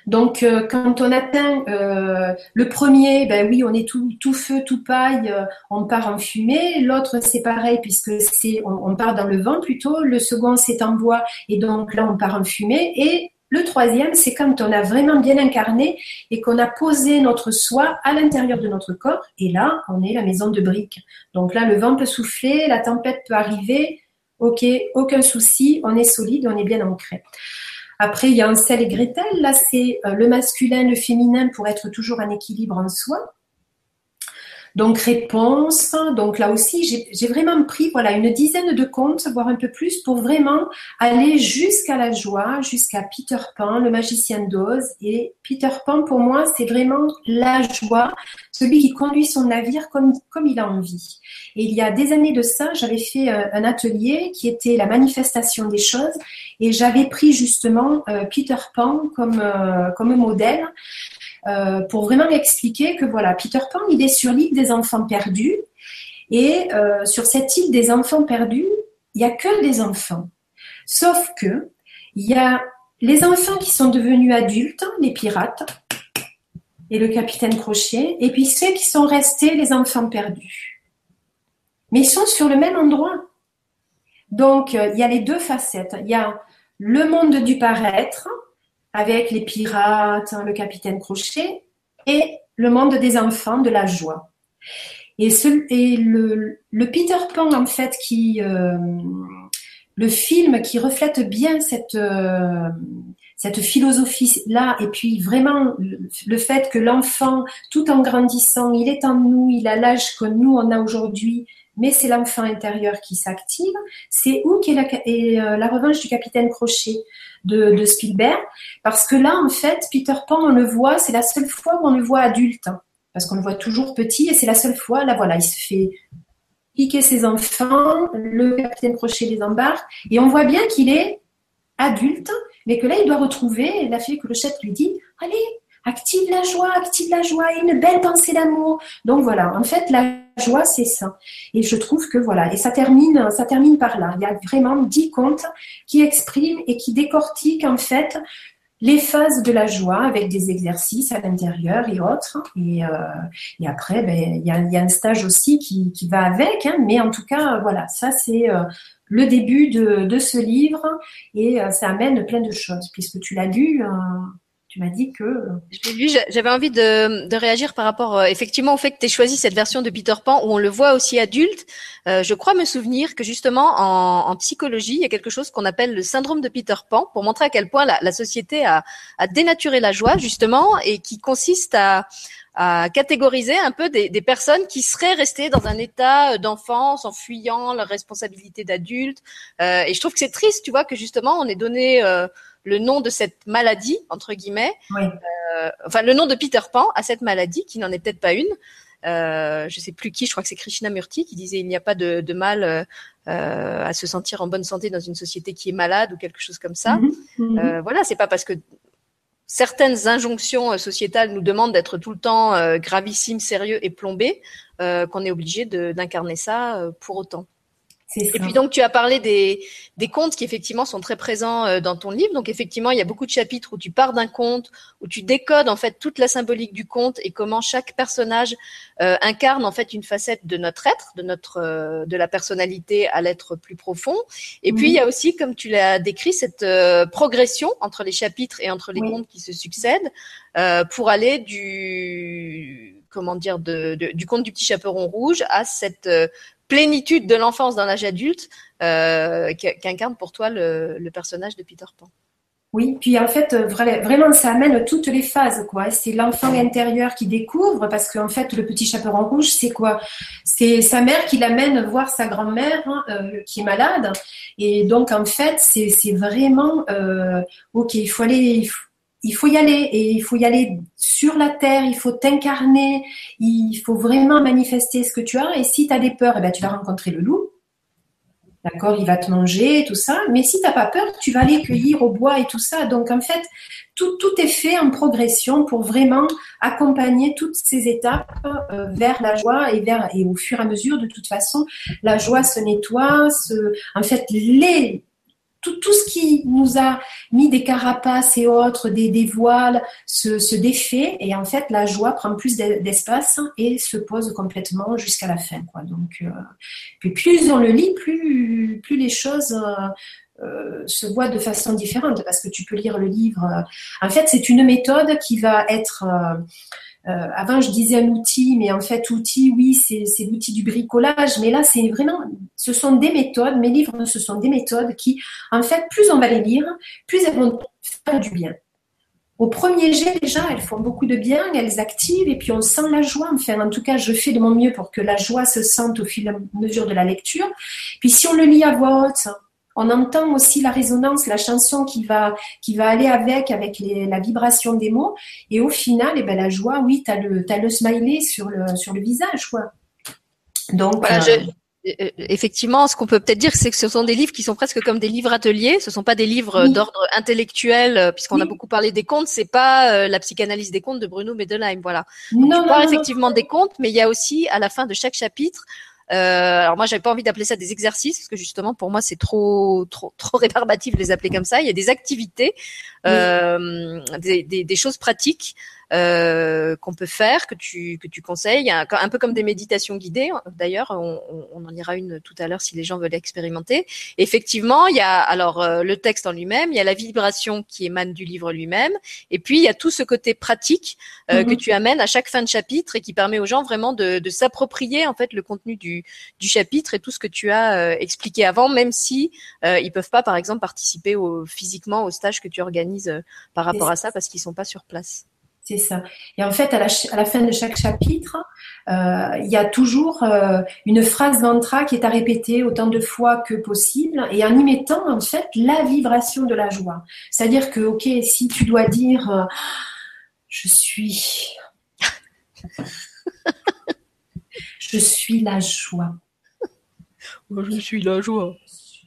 Donc, euh, quand on atteint euh, le premier, ben oui, on est tout, feu, tout paille, euh, on part en fumée. L'autre, c'est pareil puisque c'est, on, on, part dans le vent plutôt. Le second, c'est en bois et donc là, on part en fumée. Et le troisième, c'est quand on a vraiment bien incarné et qu'on a posé notre soi à l'intérieur de notre corps. Et là, on est la maison de briques. Donc là, le vent peut souffler, la tempête peut arriver. Ok, aucun souci, on est solide, on est bien ancré. Après, il y a un sel et Gretel. Là, c'est euh, le masculin, le féminin pour être toujours en équilibre en soi. Donc réponse, donc là aussi j'ai vraiment pris voilà une dizaine de contes, voire un peu plus, pour vraiment aller jusqu'à la joie, jusqu'à Peter Pan, le magicien d'Oz. Et Peter Pan pour moi c'est vraiment la joie, celui qui conduit son navire comme comme il a envie. Et il y a des années de ça, j'avais fait euh, un atelier qui était la manifestation des choses, et j'avais pris justement euh, Peter Pan comme euh, comme modèle. Euh, pour vraiment expliquer que voilà, Peter Pan, il est sur l'île des enfants perdus. Et euh, sur cette île des enfants perdus, il n'y a que des enfants. Sauf que il y a les enfants qui sont devenus adultes, les pirates, et le capitaine Crochet, et puis ceux qui sont restés, les enfants perdus. Mais ils sont sur le même endroit. Donc, euh, il y a les deux facettes. Il y a le monde du paraître, avec les pirates, le capitaine Crochet, et le monde des enfants, de la joie. Et, ce, et le, le, Peter Pan, en fait, qui, euh, le film qui reflète bien cette, euh, cette philosophie-là, et puis vraiment le fait que l'enfant, tout en grandissant, il est en nous, il a l'âge que nous, on a aujourd'hui, mais c'est l'enfant intérieur qui s'active. C'est où qu'est la, euh, la revanche du capitaine Crochet de, Spielberg, parce que là, en fait, Peter Pan, on le voit, c'est la seule fois où on le voit adulte, hein, parce qu'on le voit toujours petit, et c'est la seule fois, là, voilà, il se fait piquer ses enfants, le capitaine Crochet les embarque, et on voit bien qu'il est adulte, mais que là, il doit retrouver la fille que le chef lui dit, allez, active la joie, active la joie, une belle pensée d'amour. Donc voilà, en fait, la joie, c'est ça. Et je trouve que voilà, et ça termine, ça termine par là. Il y a vraiment dix contes qui expriment et qui décortiquent en fait les phases de la joie avec des exercices à l'intérieur et autres. Et, euh, et après, ben, il, y a, y a un stage aussi qui, qui va avec. Hein, mais en tout cas, voilà, ça c'est euh, le début de, de, ce livre et euh, ça amène plein de choses puisque tu l'as lu tu m'as dit que. Lu, j'avais envie de, de, réagir par rapport euh, effectivement au fait que tu aies choisi cette version de Peter Pan où on le voit aussi adulte. Euh, je crois me souvenir que justement en, en, psychologie, il y a quelque chose qu'on appelle le syndrome de Peter Pan pour montrer à quel point la, la société a, a, dénaturé la joie justement et qui consiste à, à catégoriser un peu des, des, personnes qui seraient restées dans un état d'enfance en fuyant leur responsabilité d'adulte. Euh, et je trouve que c'est triste, tu vois, que justement on ait donné euh, le nom de cette maladie, entre guillemets, euh, enfin le nom de Peter Pan à cette maladie, qui n'en est peut-être pas une. Euh, je sais plus qui, je crois que c'est Krishnamurti qui disait il n'y a pas de, de mal euh, à se sentir en bonne santé dans une société qui est malade ou quelque chose comme ça. Mhm, mhm. Euh, voilà, c'est pas parce que certaines injonctions sociétales nous demandent d'être tout le temps gravissime, sérieux et plombé, qu'on est obligé d'incarner ça pour autant. Et puis donc tu as parlé des, des contes qui effectivement sont très présents euh, dans ton livre. Donc effectivement il y a beaucoup de chapitres où tu pars d'un conte, où tu décodes en fait toute la symbolique du conte et comment chaque personnage euh, incarne en fait une facette de notre être, de notre euh, de la personnalité à l'être plus profond. Et puis il y a aussi comme tu l'as décrit cette progression entre les chapitres et entre les contes qui se succèdent pour aller du comment dire de, du conte du petit chaperon rouge à cette plénitude de l'enfance dans l'âge adulte euh, qu'incarne pour toi le, personnage de Peter Pan. Oui, puis en fait, vraiment, ça amène toutes les phases, quoi. C'est l'enfant intérieur qui découvre, parce qu'en fait, le petit chaperon rouge, c'est quoi? C'est sa mère qui l'amène voir sa grand-mère hein, euh, qui est malade, et donc en fait, c'est vraiment, euh, ok, il faut aller, y aller et il faut y aller sur la terre, il faut t'incarner, il faut vraiment manifester ce que tu as. Et si tu as des peurs, eh ben, tu vas rencontrer le loup. D'accord, il va te manger, tout ça. Mais si tu n'as pas peur, tu vas aller cueillir au bois et tout ça. Donc en fait, tout, tout est fait en progression pour vraiment accompagner toutes ces étapes euh, vers la joie et vers et au fur et à mesure, de toute façon, la joie se nettoie. En fait, les tout, ce qui nous a mis des carapaces et autres, des, voiles, se, se, défait et en fait la joie prend plus d'espace et se pose complètement jusqu'à la fin. Quoi. Donc, euh, puis plus on le lit, plus, plus les choses euh, euh se voient de façon différente parce que tu peux lire le livre. En fait, c'est une méthode qui va être euh, avant, je disais un outil, mais en fait, outil, oui, c'est l'outil du bricolage. Mais là, c'est vraiment, ce sont des méthodes. Mes livres, ce sont des méthodes qui, en fait, plus on va les lire, plus elles vont faire du bien. Au premier jet, déjà, elles font beaucoup de bien, elles activent et puis on sent la joie. Enfin, en tout cas, je fais de mon mieux pour que la joie se sente au fil et à mesure de la lecture. Puis si on le lit à voix haute, on entend aussi la résonance, la chanson qui va, qui va aller avec, avec la vibration des mots. Et au final, eh ben, la joie, oui, tu as le, as le smiley sur le, sur le visage. Quoi. Donc, euh, euh, effectivement, ce qu'on peut peut-être dire, c'est que ce sont des livres qui sont presque comme des livres ateliers. Ce sont pas des livres d'ordre intellectuel, euh, puisqu'on a beaucoup parlé des contes. C'est pas la psychanalyse des contes de Bruno Medelheim, voilà. Donc, non, tu parles effectivement des contes, mais il y a aussi à la fin de chaque chapitre euh, alors moi, j'avais pas envie d'appeler ça des exercices parce que justement pour moi c'est trop trop trop [laughs] rébarbatif de les appeler comme ça. Il y a des activités, euh, des, des, des, choses pratiques euh, qu'on peut faire, que tu que tu conseilles, un, un, peu comme des méditations guidées. D'ailleurs, on, on, en ira une tout à l'heure si les gens veulent expérimenter. effectivement, il y a alors euh, le texte en lui-même, il y a la vibration qui émane du livre lui-même, et puis il y a tout ce côté pratique euh, que mhm. tu amènes à chaque fin de chapitre et qui permet aux gens vraiment de, de s'approprier en fait le contenu du, du chapitre et tout ce que tu as euh, expliqué avant, même si ils peuvent pas, par exemple, participer au, physiquement au stage que tu organises par rapport à ça parce qu'ils sont pas sur place. C'est ça. Et en fait, à la, à la, fin de chaque chapitre, euh, il y a toujours euh, une phrase mantra qui est à répéter autant de fois que possible et en y mettant en fait la vibration de la joie. C'est-à-dire que, ok, si tu dois dire euh, je suis, [laughs] je suis la joie. je suis la joie.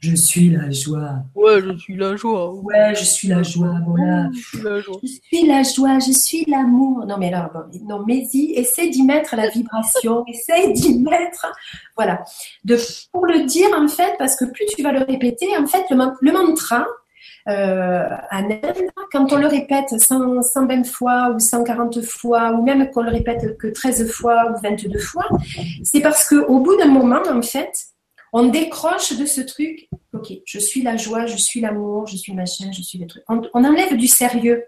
Je suis la joie. Ouais, je suis la joie. Ouais, je suis la joie. Voilà. Je suis la joie. Je suis la joie. Je suis l'amour. Non, mais là, non, mais y, essaie d'y mettre la vibration. [laughs] essaie d'y mettre. Voilà. De, pour le dire, en fait, parce que plus tu vas le répéter, en fait, le, le mantra, euh, quand on le répète 100, 120 fois ou 140 fois, ou même qu'on le répète que 13 fois ou 22 fois, c'est parce qu'au bout d'un moment, en fait, on décroche de ce truc, ok, je suis la joie, je suis l'amour, je suis machin, je suis le truc. On, enlève du sérieux.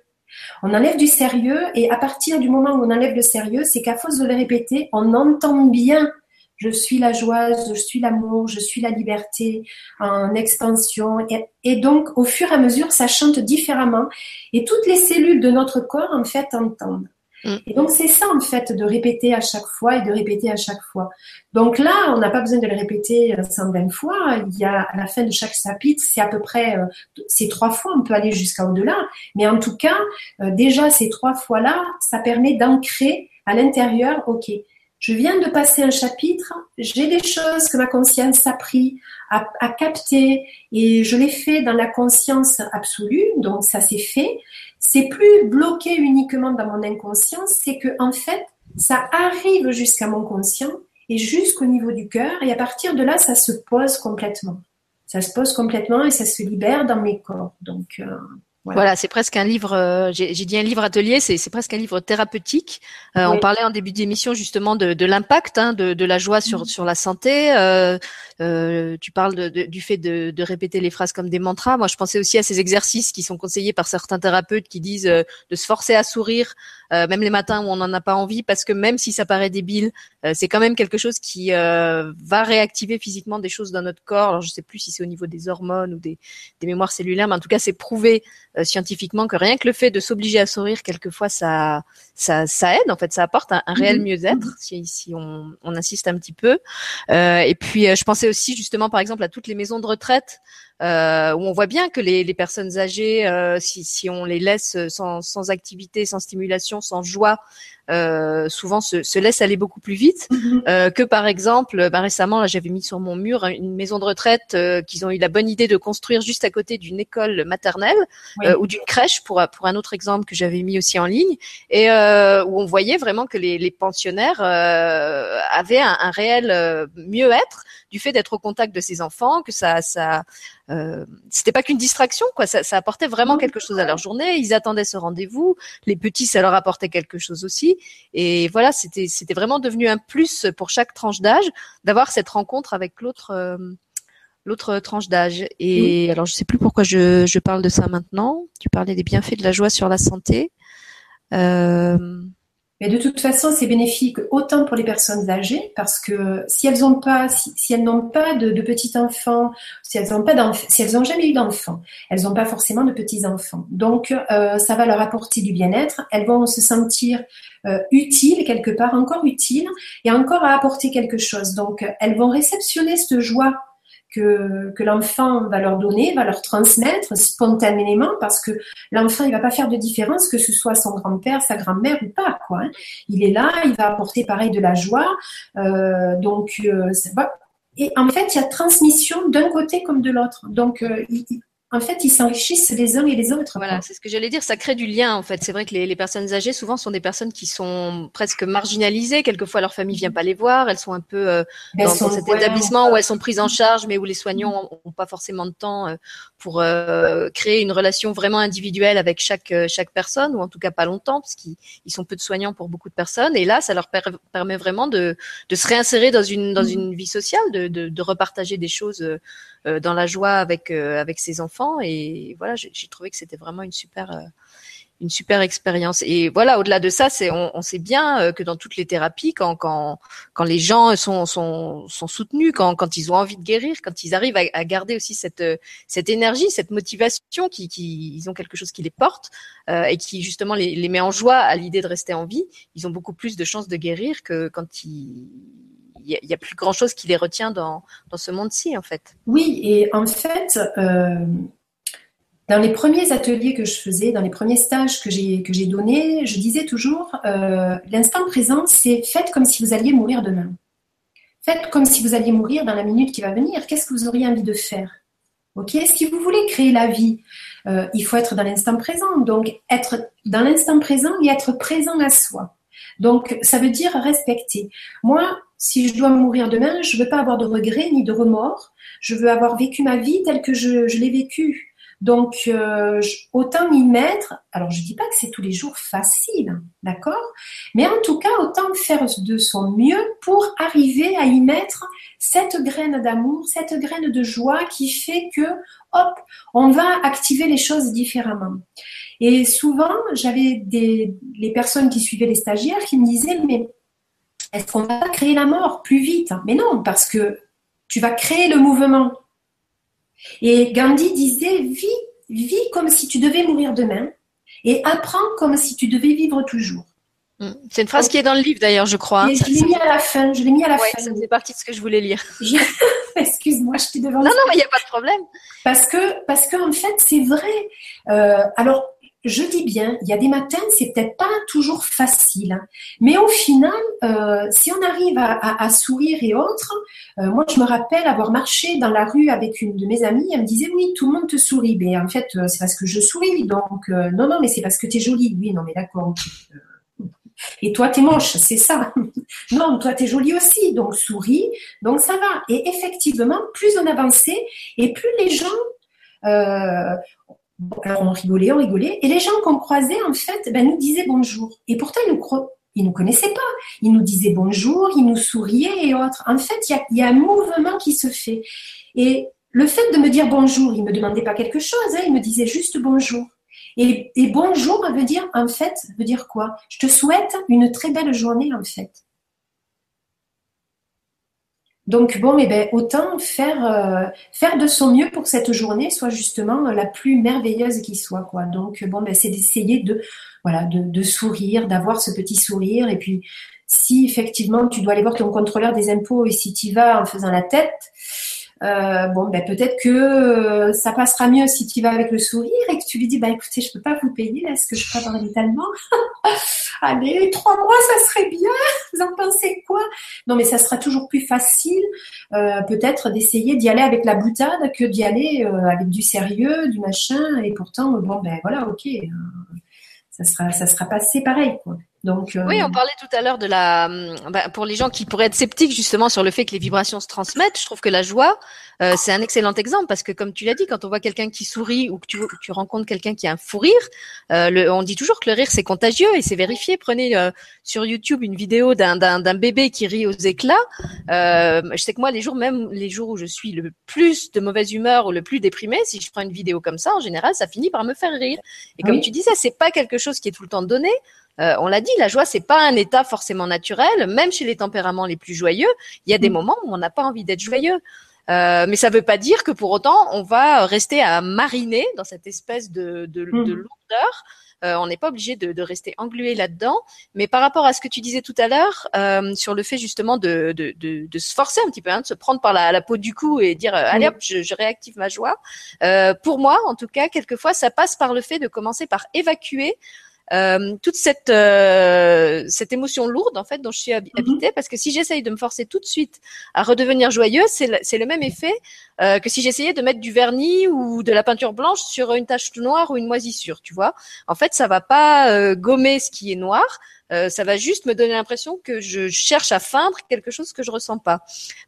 On enlève du sérieux et à partir du moment où on enlève le sérieux, c'est qu'à force de le répéter, on entend bien je suis la joie, je suis l'amour, je suis la liberté en expansion. et, donc, au fur et à mesure, ça chante différemment. Et toutes les cellules de notre corps, en fait, entendent. Mm. Et donc, c'est ça, en fait, de répéter à chaque fois et de répéter à chaque fois. Donc là, on n'a pas besoin de le répéter 120 euh, fois. Il y a, à la fin de chaque chapitre, c'est à peu près, euh, c'est trois fois, on peut aller jusqu'à au-delà. Mais en tout cas, euh, déjà, ces trois fois-là, ça permet d'ancrer à l'intérieur, OK, je viens de passer un chapitre, j'ai des choses que ma conscience a pris, a, a et je l'ai fait dans la conscience absolue, donc ça c'est fait. C'est plus bloqué uniquement dans mon inconscience, c'est que en fait, ça arrive jusqu'à mon conscient et jusqu'au niveau du cœur, et à partir de là, ça se pose complètement. Ça se pose complètement et ça se libère dans mes corps. Donc, euh, voilà, c'est presque un livre. Euh, j'ai dit un livre atelier, c'est presque un livre thérapeutique. Euh, on parlait en début d'émission justement de, de l'impact hein, de, de, la joie sur, sur la santé. Euh, euh, tu parles de, du fait de, de, répéter les phrases comme des mantras. Moi, je pensais aussi à ces exercices qui sont conseillés par certains thérapeutes qui disent euh, de se forcer à sourire, même les matins où on n'en a pas envie, parce que même si ça paraît débile, c'est quand même quelque chose qui va réactiver physiquement des choses dans notre corps. Alors, je sais plus si c'est au niveau des hormones ou des, des mémoires cellulaires, mais en tout cas, c'est prouvé euh, scientifiquement que rien que le fait de s'obliger à sourire quelquefois ça ça, ça aide en fait ça apporte un, réel mhm. mieux-être si, si on, on, insiste un petit peu euh, et puis euh, je pensais aussi justement par exemple à toutes les maisons de retraite euh, où on voit bien que les, les personnes âgées, euh, si, si, on les laisse sans, sans, activité, sans stimulation, sans joie, euh, souvent se, se laissent aller beaucoup plus vite mhm. euh, que par exemple, bah, récemment, là, j'avais mis sur mon mur une maison de retraite euh, qu'ils ont eu la bonne idée de construire juste à côté d'une école maternelle ou d'une crèche, pour, pour un autre exemple que j'avais mis aussi en ligne, et où on voyait vraiment que les, les pensionnaires avaient un, un réel mieux-être du fait d'être au contact de ses enfants, que ça, ça, euh, c'était pas qu'une distraction, quoi. Ça, ça, apportait vraiment quelque chose à leur journée. Ils attendaient ce rendez-vous. Les petits, ça leur apportait quelque chose aussi. Et voilà, c'était, c'était vraiment devenu un plus pour chaque tranche d'âge d'avoir cette rencontre avec l'autre. Euh, l'autre tranche d'âge. Et alors, je sais plus pourquoi je, je, parle de ça maintenant. Tu parlais des bienfaits de la joie sur la santé. Euh, mais de toute façon, c'est bénéfique autant pour les personnes âgées parce que si elles n'ont pas, si, elles n'ont pas de, de petits enfants, si elles n'ont pas si elles n'ont jamais eu d'enfants, elles n'ont pas forcément de petits enfants. Donc, euh, ça va leur apporter du bien-être. Elles vont se sentir euh, utiles quelque part, encore utiles, et encore à apporter quelque chose. Donc, elles vont réceptionner cette joie que, que l'enfant va leur donner, va leur transmettre spontanément, parce que l'enfant, il va pas faire de différence que ce soit son grand-père, sa grand-mère ou pas, quoi. Hein. Il est là, il va apporter pareil de la joie, euh, donc euh, ça va. Et en fait, il y a transmission d'un côté comme de l'autre. Donc, euh, il, en fait, ils s'enrichissent les uns et les autres. Voilà, c'est ce que j'allais dire. Ça crée du lien, en fait. C'est vrai que les, les, personnes âgées, souvent, sont des personnes qui sont presque marginalisées. Quelquefois, leur famille vient pas les voir. Elles sont un peu euh, dans, cet établissement où elles sont prises en charge, mais où les soignants n'ont pas forcément de temps euh, pour euh, créer une relation vraiment individuelle avec chaque chaque personne, ou en tout cas pas longtemps, parce qu'ils sont peu de soignants pour beaucoup de personnes. Et là, ça leur permet vraiment de, de se réinsérer dans une dans une vie sociale, de, de, de repartager des choses dans la joie avec avec ses enfants et voilà, j'ai trouvé que c'était vraiment une super euh, une super expérience. Et voilà, au-delà de ça, c'est on, sait bien euh, que dans toutes les thérapies, quand quand quand les gens sont sont, sont soutenus, quand quand ils ont envie de guérir, quand ils arrivent à, garder aussi cette cette énergie, cette motivation, qui, qui ils ont quelque chose qui les porte euh, et qui justement les, les met en joie à l'idée de rester en vie, ils ont beaucoup plus de chances de guérir que quand ils il n'y a, plus grand chose qui les retient dans, ce monde-ci, en fait. Oui, et en fait, euh, dans les premiers ateliers que je faisais, dans les premiers stages que j'ai que donnés, je disais toujours euh, l'instant présent, c'est faites comme si vous alliez mourir demain. Faites comme si vous alliez mourir dans la minute qui va venir. Qu'est-ce que vous auriez envie de faire? Ok? Si vous voulez créer la vie, euh, il faut être dans l'instant présent. Donc être dans l'instant présent et être présent à soi. Donc ça veut dire respecter. Moi, si je dois mourir demain, je ne veux pas avoir de regrets ni de remords. Je veux avoir vécu ma vie telle que je, je l'ai vécue. Donc, euh, autant y mettre. Alors, je dis pas que c'est tous les jours facile, d'accord Mais en tout cas, autant faire de son mieux pour arriver à y mettre cette graine d'amour, cette graine de joie qui fait que, hop, on va activer les choses différemment. Et souvent, j'avais des les personnes qui suivaient les stagiaires qui me disaient, mais est-ce qu'on va créer la mort plus vite? Mais non, parce que tu vas créer le mouvement. Et Gandhi disait, vis, vis comme si tu devais mourir demain et apprends comme si tu devais vivre toujours. Hmm. C'est une phrase qui est dans le livre d'ailleurs, je crois. Hein. je l'ai mis à la fin. Je l'ai mis à la fin. Ça faisait partie de ce que je voulais lire. [laughs] Excuse-moi, je t'ai devant. Non, non, mais il n'y a pas de problème. Parce que, parce qu'en fait, c'est vrai. Euh, alors, je dis bien, il y a des matins, c'est peut-être pas toujours facile, hein. mais au final, euh, si on arrive à, sourire et autres, euh, moi je me rappelle avoir marché dans la rue avec une de mes amies, elle me disait oui, tout le monde te sourit, mais en fait euh, c'est parce que je souris, donc non non, mais c'est parce que tu es jolie, oui non mais d'accord. Et toi, t'es moche, c'est ça. [laughs] non, toi, t'es jolie aussi, donc souris, donc ça va. Et effectivement, plus on avançait, et plus les gens, alors on rigolait, on rigolait. Et les gens qu'on croisait, en fait, ben, nous disaient bonjour. Et pourtant, ils nous, nous connaissaient pas. Ils nous disaient bonjour, ils nous souriaient et autres. En fait, il y a, un mouvement qui se fait. Et le fait de me dire bonjour, ils me demandaient pas quelque chose, hein, ils me disaient juste bonjour. Et, et bonjour veut dire, en fait, veut dire quoi? Je te souhaite une très belle journée, en fait. Donc bon, eh ben, autant faire euh, faire de son mieux pour que cette journée soit justement la plus merveilleuse qui soit quoi. Donc bon, ben, c'est d'essayer de voilà de, de sourire, d'avoir ce petit sourire et puis si effectivement tu dois aller voir ton contrôleur des impôts et si tu vas en faisant la tête, bon, ben peut-être que euh, ça passera mieux si tu vas avec le sourire et que tu lui dis, bah écoutez, je peux pas vous payer, est-ce que je peux avoir l'étalement [laughs] Allez, trois mois, ça serait bien. Vous en pensez quoi? Non, mais ça sera toujours plus facile, euh, peut-être d'essayer d'y aller avec la boutade que d'y aller avec du sérieux, du machin. Et pourtant, bon, ben voilà, ok, ça sera, ça sera passé pareil, quoi. Donc, euh, Oui, on parlait tout à l'heure de la, hum, bah, pour les gens qui pourraient être sceptiques justement sur le fait que les vibrations se transmettent, je trouve que la joie, euh, c'est un excellent exemple parce que comme tu l'as dit, quand on voit quelqu'un qui sourit ou que tu, tu rencontres quelqu'un qui a un fou rire, euh, le, on dit toujours que le rire c'est contagieux et c'est vérifié. Prenez euh, sur YouTube une vidéo d'un, d'un, bébé qui rit aux éclats. Euh, je sais que moi, les jours même les jours où je suis le plus de mauvaise humeur ou le plus déprimé, si je prends une vidéo comme ça, en général, ça finit par me faire rire. Et comme tu dis, ça c'est pas quelque chose qui est tout le temps donné. Euh, on l'a dit, la joie c'est pas un état forcément naturel. Même chez les tempéraments les plus joyeux, il y a des mm. moments où on n'a pas envie d'être joyeux. Euh, mais ça ne veut pas dire que pour autant on va rester à mariner dans cette espèce de, de, mm. lourdeur. Euh, on n'est pas obligé de, rester englué là-dedans. Mais par rapport à ce que tu disais tout à l'heure sur le fait justement de, de, se forcer un petit peu, hein, de se prendre par la, peau du cou et dire allez mm. hop, je, je, réactive ma joie. pour moi, en tout cas, quelquefois, ça passe par le fait de commencer par évacuer euh, toute cette euh, cette émotion lourde en fait dont je suis mhm. habitée parce que si j'essaye de me forcer tout de suite à redevenir joyeux c'est le, même effet euh, que si j'essayais de mettre du vernis ou de la peinture blanche sur une tache noire ou une moisissure tu vois en fait ça va pas gommer ce qui est noir euh, ça va juste me donner l'impression que je cherche à feindre quelque chose que je ressens pas.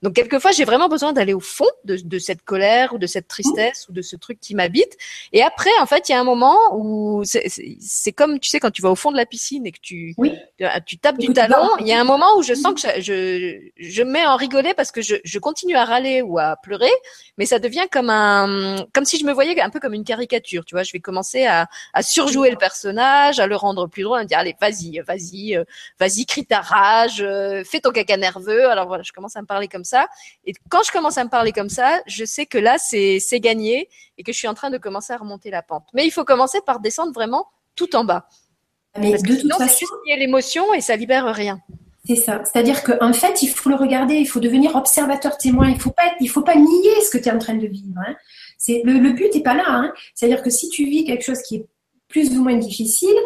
Donc quelquefois, j'ai vraiment besoin d'aller au fond de, de, cette colère ou de cette tristesse ou de ce truc qui m'habite. Et après, en fait, il y a un moment où c'est comme, tu sais, quand tu vas au fond de la piscine et que tu, tu tapes du talon, il y a un moment où je sens que je, je, me mets en rigoler parce que je, je continue à râler ou à pleurer, mais ça devient comme un, comme si je me voyais un peu comme une caricature, tu vois. Je vais commencer à, à surjouer le personnage, à le rendre plus drôle, à me dire, allez, vas-y, vas-y vas-y, euh, vas-y, crie ta rage, euh, fais ton caca nerveux. Alors voilà, je commence à me parler comme ça. Et quand je commence à me parler comme ça, je sais que là, c'est gagné et que je suis en train de commencer à remonter la pente. Mais il faut commencer par descendre vraiment tout en bas. Mais Parce que sinon, c'est juste l'émotion et ça libère rien. C'est ça. C'est-à-dire qu'en fait, il faut le regarder, il faut devenir observateur témoin. Il faut pas, il faut pas nier ce que tu es en train de vivre. Hein. C'est le, but n'est pas là. Hein. C'est-à-dire que si tu vis quelque chose qui est plus ou moins difficile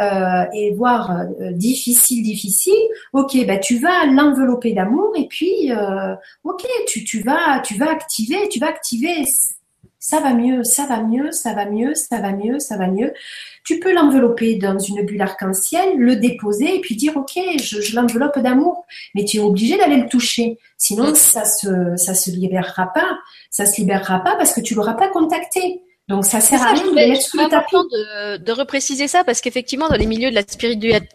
euh, et voire euh, difficile difficile. Ok bah tu vas l'envelopper d'amour et puis euh, ok tu, tu vas tu vas activer tu vas activer. Ça va mieux ça va mieux ça va mieux ça va mieux ça va mieux. Tu peux l'envelopper dans une bulle arc-en-ciel le déposer et puis dire ok je, je l'enveloppe d'amour. Mais tu es obligé d'aller le toucher. Sinon ça se ça se libérera pas. Ça se libérera pas parce que tu l'auras pas contacté donc ça sert à rien de mettre sous le tapis. De, de repréciser ça? Parce qu'effectivement dans les milieux de la,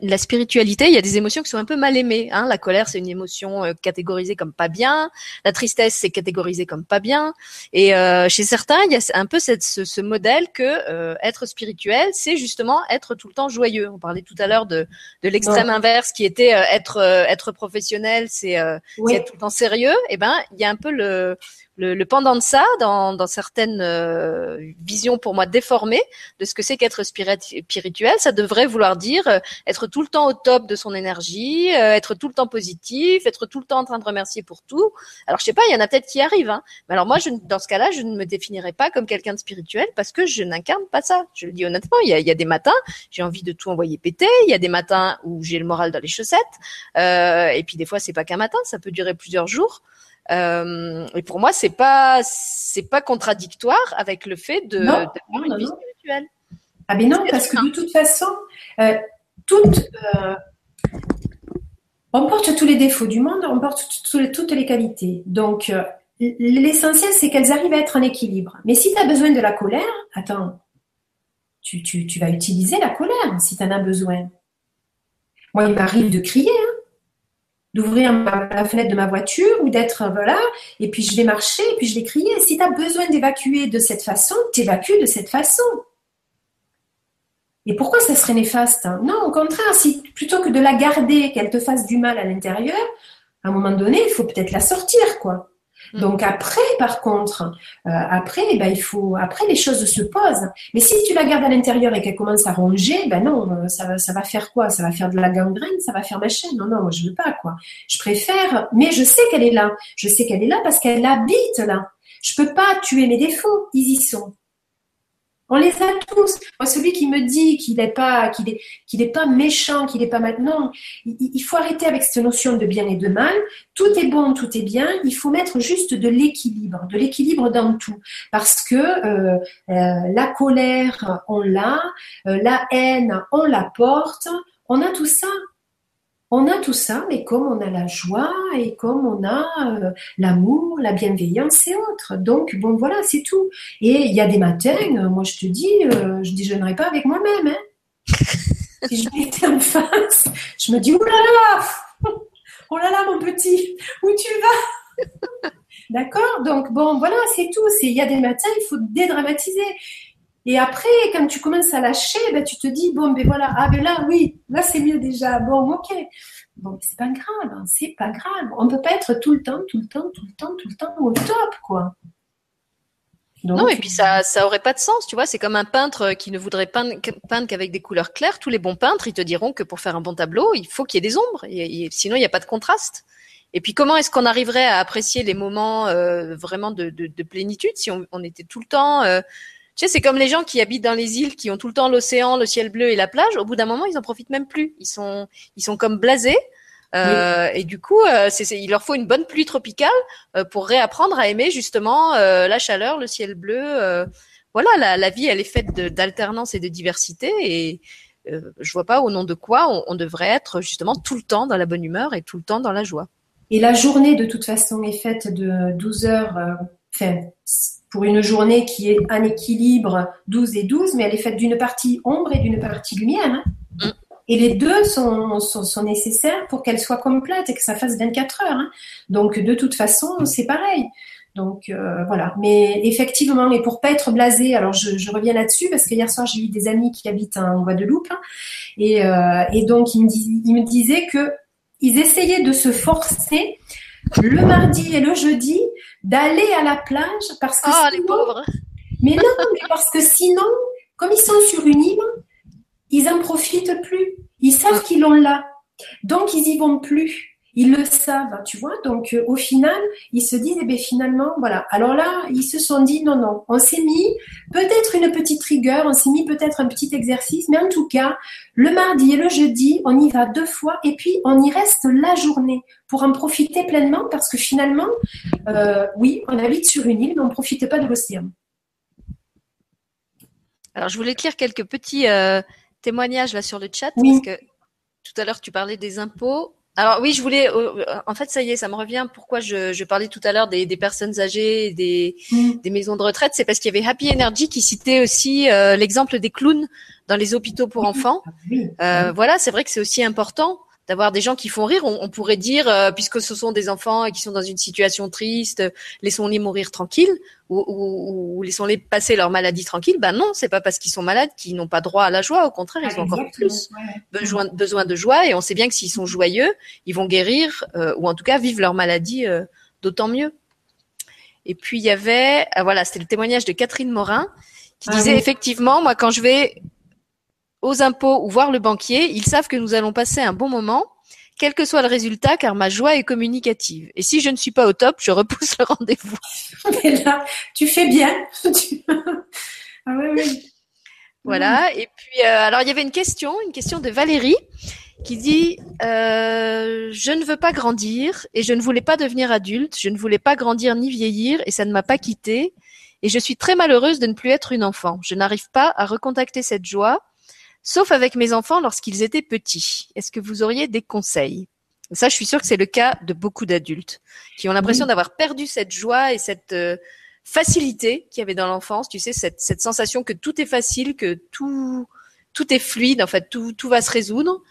la, spiritualité, il y a des émotions qui sont un peu mal aimées. Hein. La colère, c'est une émotion euh, catégorisée comme pas bien. La tristesse, c'est catégorisé comme pas bien. Et euh, chez certains, il y a un peu cette, ce, ce, modèle que euh, être spirituel, c'est justement être tout le temps joyeux. On parlait tout à l'heure de, de l'extrême inverse qui était être être professionnel, c'est être tout le temps sérieux. Et eh ben, il y a un peu le le, pendant de ça, dans, certaines euh, visions pour moi déformées de ce que c'est qu'être spirituel, ça devrait vouloir dire euh, être tout le temps au top de son énergie, euh, être tout le temps positif, être tout le temps en train de remercier pour tout. Alors je sais pas, il y en a peut-être qui arrivent, hein. mais alors moi, je, dans ce cas-là, je ne me définirais pas comme quelqu'un de spirituel parce que je n'incarne pas ça. Je le dis honnêtement, il y a, il y a des matins, j'ai envie de tout envoyer péter, il y a des matins où j'ai le moral dans les chaussettes, et puis des fois c'est pas qu'un matin, ça peut durer plusieurs jours. Euh, et pour moi, c'est pas c'est pas contradictoire avec le fait de d'avoir une vie spirituelle. Ah ben non, parce que de toute façon, euh, toute, euh, on porte tous les défauts du monde, on porte toutes les qualités. Donc l'essentiel, c'est qu'elles arrivent à être en équilibre. Mais si tu as besoin de la colère, attends, tu, tu, tu vas utiliser la colère si tu en as besoin. Moi, il m'arrive de crier. D'ouvrir la fenêtre de ma voiture ou d'être euh, voilà et puis je vais marcher et puis je vais crier. Si tu as besoin d'évacuer de cette façon tu évacues de cette façon. Et pourquoi ça serait néfaste hein? Non au contraire si plutôt que de la garder qu'elle te fasse du mal à l'intérieur à un moment donné il faut peut-être la sortir quoi. Donc après, par contre, euh, après, ben, il faut, après les choses se posent. Mais si tu la gardes à l'intérieur et qu'elle commence à ronger, ben non, euh, ça, ça va faire quoi? Ça va faire de la gangrène, ça va faire ma chaîne. Non, non, moi je veux pas quoi. Je préfère, mais je sais qu'elle est là. Je sais qu'elle est là parce qu'elle habite là. Je peux pas tuer mes défauts, ils y sont. On les a tous. Moi, celui qui me dit qu'il n'est pas, qu'il est, qu'il est pas méchant, qu'il n'est pas maintenant, il, il, faut arrêter avec cette notion de bien et de mal. Tout est bon, tout est bien. Il faut mettre juste de l'équilibre, de l'équilibre dans tout, parce que euh, euh, la colère, on l'a, euh, la haine, on la porte. On a tout ça. On a tout ça, mais comme on a la joie et comme on a euh, l'amour, la bienveillance et autres. Donc, bon, voilà, c'est tout. Et il y a des matins, euh, moi je te dis, euh, je déjeunerai pas avec moi-même. Hein. [laughs] si je m'étais en face, je me dis, oh là là, [laughs] oh là là, mon petit, où tu vas? [laughs] D'accord? Donc, bon, voilà, c'est tout. Il y a des matins, il faut dédramatiser. Et après, quand tu commences à lâcher, ben, tu te dis, bon, ben voilà, ah ben là, oui, là c'est mieux déjà, bon, ok. Bon, c'est pas grave, hein, c'est pas grave. On peut pas être tout le temps, tout le temps, tout le temps, tout le temps au top, quoi. non, et puis ça, ça aurait pas de sens, tu vois. C'est comme un peintre qui ne voudrait peindre, qu'avec des couleurs claires. Tous les bons peintres, ils te diront que pour faire un bon tableau, il faut qu'il y ait des ombres. Sinon, il n'y a pas de contraste. Et puis, comment est-ce qu'on arriverait à apprécier les moments euh, vraiment de, de, de, plénitude si on, on, était tout le temps euh, tu sais, c'est comme les gens qui habitent dans les îles, qui ont tout le temps l'océan, le ciel bleu et la plage. Au bout d'un moment, ils en profitent même plus. Ils sont, ils sont comme blasés. Euh, Et du coup, euh, c'est, il leur faut une bonne pluie tropicale euh, pour réapprendre à aimer justement euh, la chaleur, le ciel bleu. Euh. voilà, la, la, vie, elle est faite d'alternance et de diversité. Et je vois pas au nom de quoi on, on devrait être justement tout le temps dans la bonne humeur et tout le temps dans la joie. Et la journée, de toute façon, est faite de 12 heures. Enfin, pour une journée qui est un équilibre 12 et 12, mais elle est faite d'une partie ombre et d'une partie lumière. Hein. Mm. Et les deux sont, sont, nécessaires pour qu'elle soit complète et que ça fasse 24 heures. Hein. Donc de toute façon, c'est pareil. Donc euh, voilà. Mais effectivement, et pour pas être blasé, alors je, reviens là-dessus parce que hier soir j'ai eu des amis qui habitent en Guadeloupe hein, et, euh, et donc ils me, ils me disaient que ils essayaient de se forcer le mardi et le jeudi d'aller à la plage parce que oh, les pauvres. Mais non, mais parce que sinon, comme ils sont sur une île, ils en profitent plus. Ils savent qu'ils l'ont là. Donc ils y vont plus. Ils le savent, tu vois. Donc euh, au final, ils se disent, eh bien finalement, voilà. Alors là, ils se sont dit, non, non, on s'est mis peut-être une petite rigueur, on s'est mis peut-être un petit exercice, mais en tout cas, le mardi et le jeudi, on y va deux fois et puis on y reste la journée pour en profiter pleinement parce que finalement, euh, oui, on habite sur une île, mais on ne profite pas de l'océan. Alors je voulais lire quelques petits euh, témoignages là sur le chat parce que tout à l'heure tu parlais des impôts. Alors oui, je voulais. Euh, en fait, ça y est, ça me revient. Pourquoi je, je parlais tout à l'heure des, des, personnes âgées, des, mm. des maisons de retraite, c'est parce qu'il y avait Happy Energy qui citait aussi euh, l'exemple des clowns dans les hôpitaux pour enfants. Ah euh, voilà, c'est vrai que c'est aussi important d'avoir des gens qui font rire. On, pourrait dire, euh, puisque ce sont des enfants qui sont dans une situation triste, laissons-les mourir tranquilles ou, ou, ou laissons-les passer leur maladie tranquille. Ben non, c'est pas parce qu'ils sont malades qu'ils n'ont pas droit à la joie. Au contraire, ils ont encore plus besoin, besoin de joie. Et on sait bien que s'ils sont joyeux, ils vont guérir euh, ou en tout cas vivre leur maladie euh, d'autant mieux. Et puis il y avait, euh, voilà, c'était le témoignage de Catherine Morin qui ah disait effectivement, moi quand je vais aux impôts ou voir le banquier, ils savent que nous allons passer un bon moment, quel que soit le résultat, car ma joie est communicative. Et si je ne suis pas au top, je repousse le rendez-vous. [laughs] Mais là, tu fais bien. [laughs] ah oui, oui. Voilà. Et puis, euh, alors il y avait une question, une question de Valérie qui dit euh, je ne veux pas grandir et je ne voulais pas devenir adulte, je ne voulais pas grandir ni vieillir et ça ne m'a pas quittée et je suis très malheureuse de ne plus être une enfant. Je n'arrive pas à recontacter cette joie, sauf avec mes enfants lorsqu'ils étaient petits. Est-ce que vous auriez des conseils? Ça, je suis sûre que c'est le cas de beaucoup d'adultes qui ont l'impression d'avoir perdu cette joie et cette euh, facilité qu'il y avait dans l'enfance, tu sais, cette, cette sensation que tout est facile, que tout tout est fluide, en fait, tout, tout va se résoudre.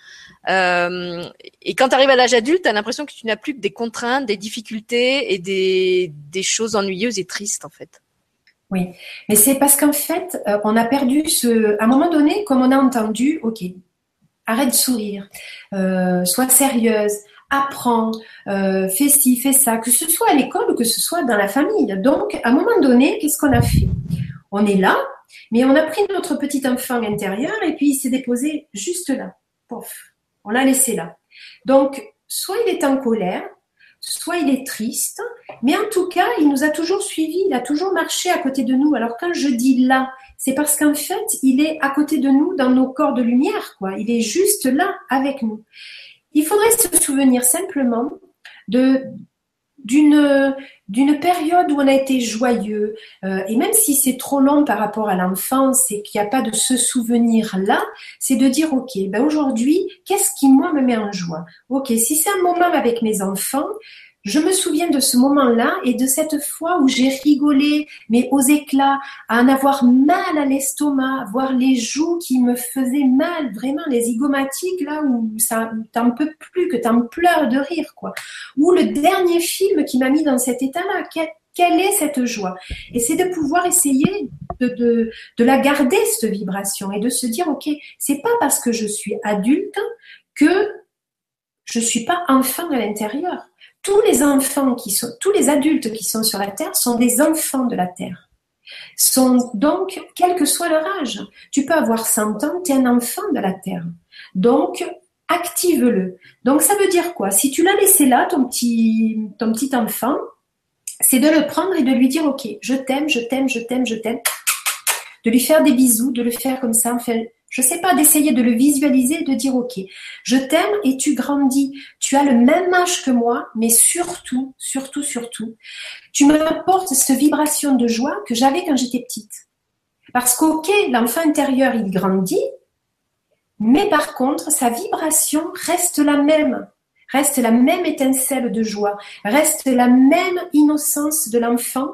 Euh, et quand tu arrives à l'âge adulte, tu as l'impression que tu n'as plus que des contraintes, des difficultés et des, des choses ennuyeuses et tristes, en fait. Oui, mais c'est parce qu'en fait, euh, on a perdu ce. À un moment donné, comme on a entendu, ok, arrête de sourire, euh, sois sérieuse, apprends, euh, fais ci, fais ça, que ce soit à l'école ou que ce soit dans la famille. Donc, à un moment donné, qu'est-ce qu'on a fait? On est là, mais on a pris notre petit enfant intérieur et puis il s'est déposé juste là. Pouf, on l'a laissé là. Donc, soit il est en colère, soit il est triste, mais en tout cas, il nous a toujours suivis, il a toujours marché à côté de nous. Alors quand je dis là, c'est parce qu'en fait, il est à côté de nous dans nos corps de lumière, quoi. Il est juste là avec nous. Il faudrait se souvenir simplement de d'une d'une période où on a été joyeux euh, et même si c'est trop long par rapport à l'enfance et qu'il n'y a pas de ce souvenir là c'est de dire ok ben aujourd'hui qu'est-ce qui moi me met en joie? Ok si c'est un moment avec mes enfants je me souviens de ce moment-là et de cette fois où j'ai rigolé, mais aux éclats, à en avoir mal à l'estomac, voir les joues qui me faisaient mal, vraiment les zygomatiques là où ça t'en peux plus, que t'en pleures de rire quoi. Ou le dernier film qui m'a mis dans cet état-là. Quelle, est cette joie? Et c'est de pouvoir essayer de, de, de la garder cette vibration et de se dire ok, c'est pas parce que je suis adulte que je suis pas enfant à l'intérieur tous les enfants qui sont, tous les adultes qui sont sur la Terre sont des enfants de la Terre. Sont donc, quel que soit leur âge, tu peux avoir 100 ans, tu es un enfant de la Terre. Donc, active-le. Donc, ça veut dire quoi? Si tu l'as laissé là, ton petit, ton petit enfant, c'est de le prendre et de lui dire, OK, je t'aime, je t'aime, je t'aime, je t'aime. De lui faire des bisous, de le faire comme ça, fait je sais pas, d'essayer de le visualiser, de dire ok, je t'aime et tu grandis. Tu as le même âge que moi, mais surtout, surtout, surtout, tu m'apportes cette vibration de joie que j'avais quand j'étais petite. Parce qu'ok, l'enfant intérieur, il grandit, mais par contre, sa vibration reste la même, reste la même étincelle de joie, reste la même innocence de l'enfant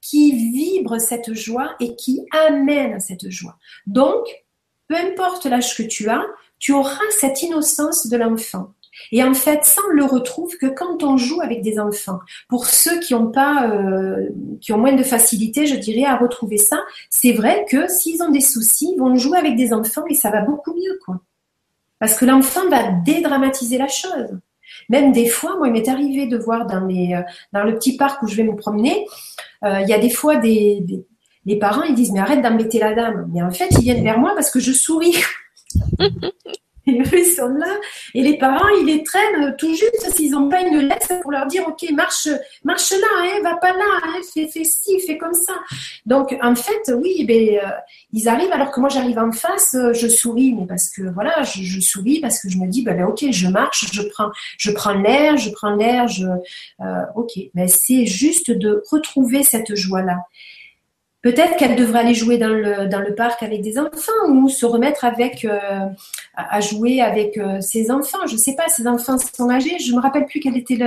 qui vibre cette joie et qui amène cette joie. Donc, peu importe l'âge que tu as, tu auras cette innocence de l'enfant. Et en fait, ça on le retrouve que quand on joue avec des enfants. Pour ceux qui ont pas, euh, qui ont moins de facilité, je dirais, à retrouver ça, c'est vrai que s'ils ont des soucis, ils vont jouer avec des enfants et ça va beaucoup mieux, quoi. Parce que l'enfant va dédramatiser la chose. Même des fois, moi, il m'est arrivé de voir dans les, euh, dans le petit parc où je vais me promener, euh, il y a des fois des, les parents, ils disent, mais arrête d'embêter la dame. Mais en fait, ils viennent vers moi parce que je souris. [laughs] et eux, ils sont là. Et les parents, ils les traînent tout juste s'ils n'ont pas une lettre pour leur dire, OK, marche, marche là, hein, va pas là, hein, fais, fais ci, fais comme ça. Donc, en fait, oui, ben, euh, ils arrivent alors que moi, j'arrive en face, euh, je souris, mais parce que, voilà, je, souris parce que je me dis, ben, OK, je marche, je prends, je prends l'air, je prends l'air, je, euh, OK. Mais c'est juste de retrouver cette joie-là. Peut-être qu'elle devrait aller jouer dans le, dans le parc avec des enfants ou se remettre avec euh, à jouer avec euh, ses enfants. Je ne sais pas, ses enfants sont âgés. Je ne me rappelle plus quelle était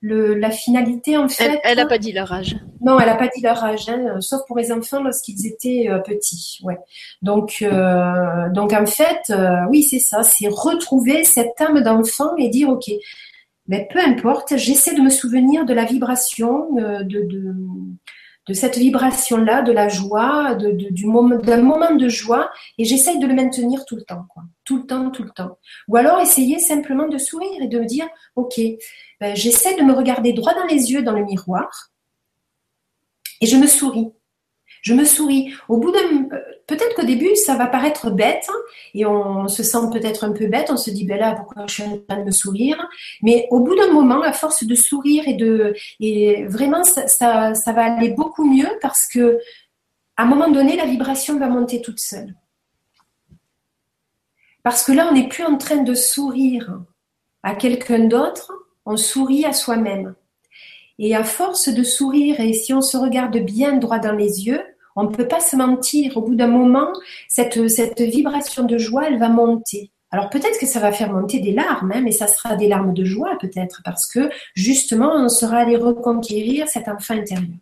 le, la finalité en fait. Elle n'a pas dit leur âge. Non, elle n'a pas dit leur âge, hein, sauf pour les enfants lorsqu'ils étaient euh, petits. Ouais. Donc, donc en fait, oui, c'est ça, c'est retrouver cette âme d'enfant et dire ok, mais peu importe, j'essaie de me souvenir de la vibration, de, de de cette vibration-là, de la joie, d'un moment de joie, et j'essaye de le maintenir tout le temps, quoi. Tout le temps, tout le temps. Ou alors essayer simplement de sourire et de me dire, ok, ben, j'essaie de me regarder droit dans les yeux dans le miroir, et je me souris. Je me souris. Au bout d'un, peut-être qu'au début ça va paraître bête hein, et on se sent peut-être un peu bête. On se dit ben là pourquoi je suis en train de me sourire? Mais au bout d'un moment, à force de sourire et de et vraiment ça, ça, ça va aller beaucoup mieux parce que à un moment donné la vibration va monter toute seule. Parce que là on n'est plus en train de sourire à quelqu'un d'autre, on sourit à soi-même. Et à force de sourire, et si on se regarde bien droit dans les yeux, on ne peut pas se mentir. Au bout d'un moment, cette, cette vibration de joie, elle va monter. Alors peut-être que ça va faire monter des larmes, hein, mais ça sera des larmes de joie peut-être, parce que justement, on sera allé reconquérir cet enfant intérieur.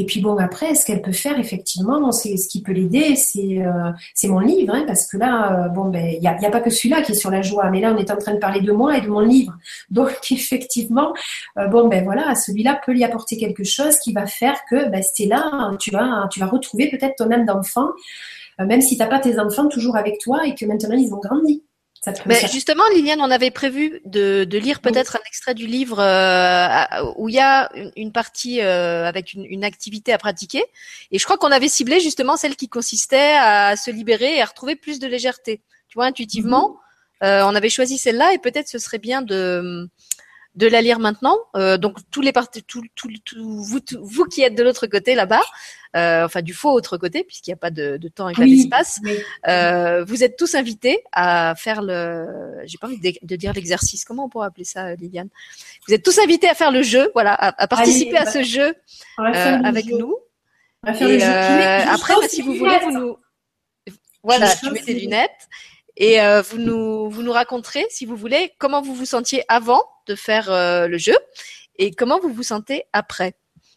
Et puis bon, après, ce qu'elle peut faire, effectivement, c'est ce qui peut l'aider, c'est euh, mon livre, hein, parce que là, euh, bon, ben, il n'y a, pas que celui-là qui est sur la joie, mais là, on est en train de parler de moi et de mon livre. [laughs] Donc, effectivement, euh, bon, ben voilà, celui-là peut lui apporter quelque chose qui va faire que, ben, là, tu vas, tu vas retrouver peut-être ton âme d'enfant, même si tu n'as pas tes enfants toujours avec toi et que maintenant ils ont grandi. Mais justement, Liliane, on avait prévu de, de lire peut-être un extrait du livre euh, où il y a une, partie euh, avec une, une, activité à pratiquer. Et je crois qu'on avait ciblé justement celle qui consistait à se libérer et à retrouver plus de légèreté. Tu vois, intuitivement, mhm. euh, on avait choisi celle-là et peut-être ce serait bien de de la lire maintenant. Euh, donc tous les parties, tout, tout, tout, vous, vous qui êtes de l'autre côté là-bas, euh, enfin du faux autre côté puisqu'il n'y a pas de, de temps et pas d'espace, euh, vous êtes tous invités à faire le, j'ai pas envie de, dire l'exercice. Comment on pourrait appeler ça, Liliane? Vous êtes tous invités à faire le jeu, voilà, à, participer à ce jeu avec nous. Et, après, bah, si vous voulez, vous nous, voilà, tu mets tes lunettes. Et euh, vous nous vous nous raconterez, si vous voulez, comment vous vous sentiez avant de faire euh, le jeu et comment vous vous sentez après.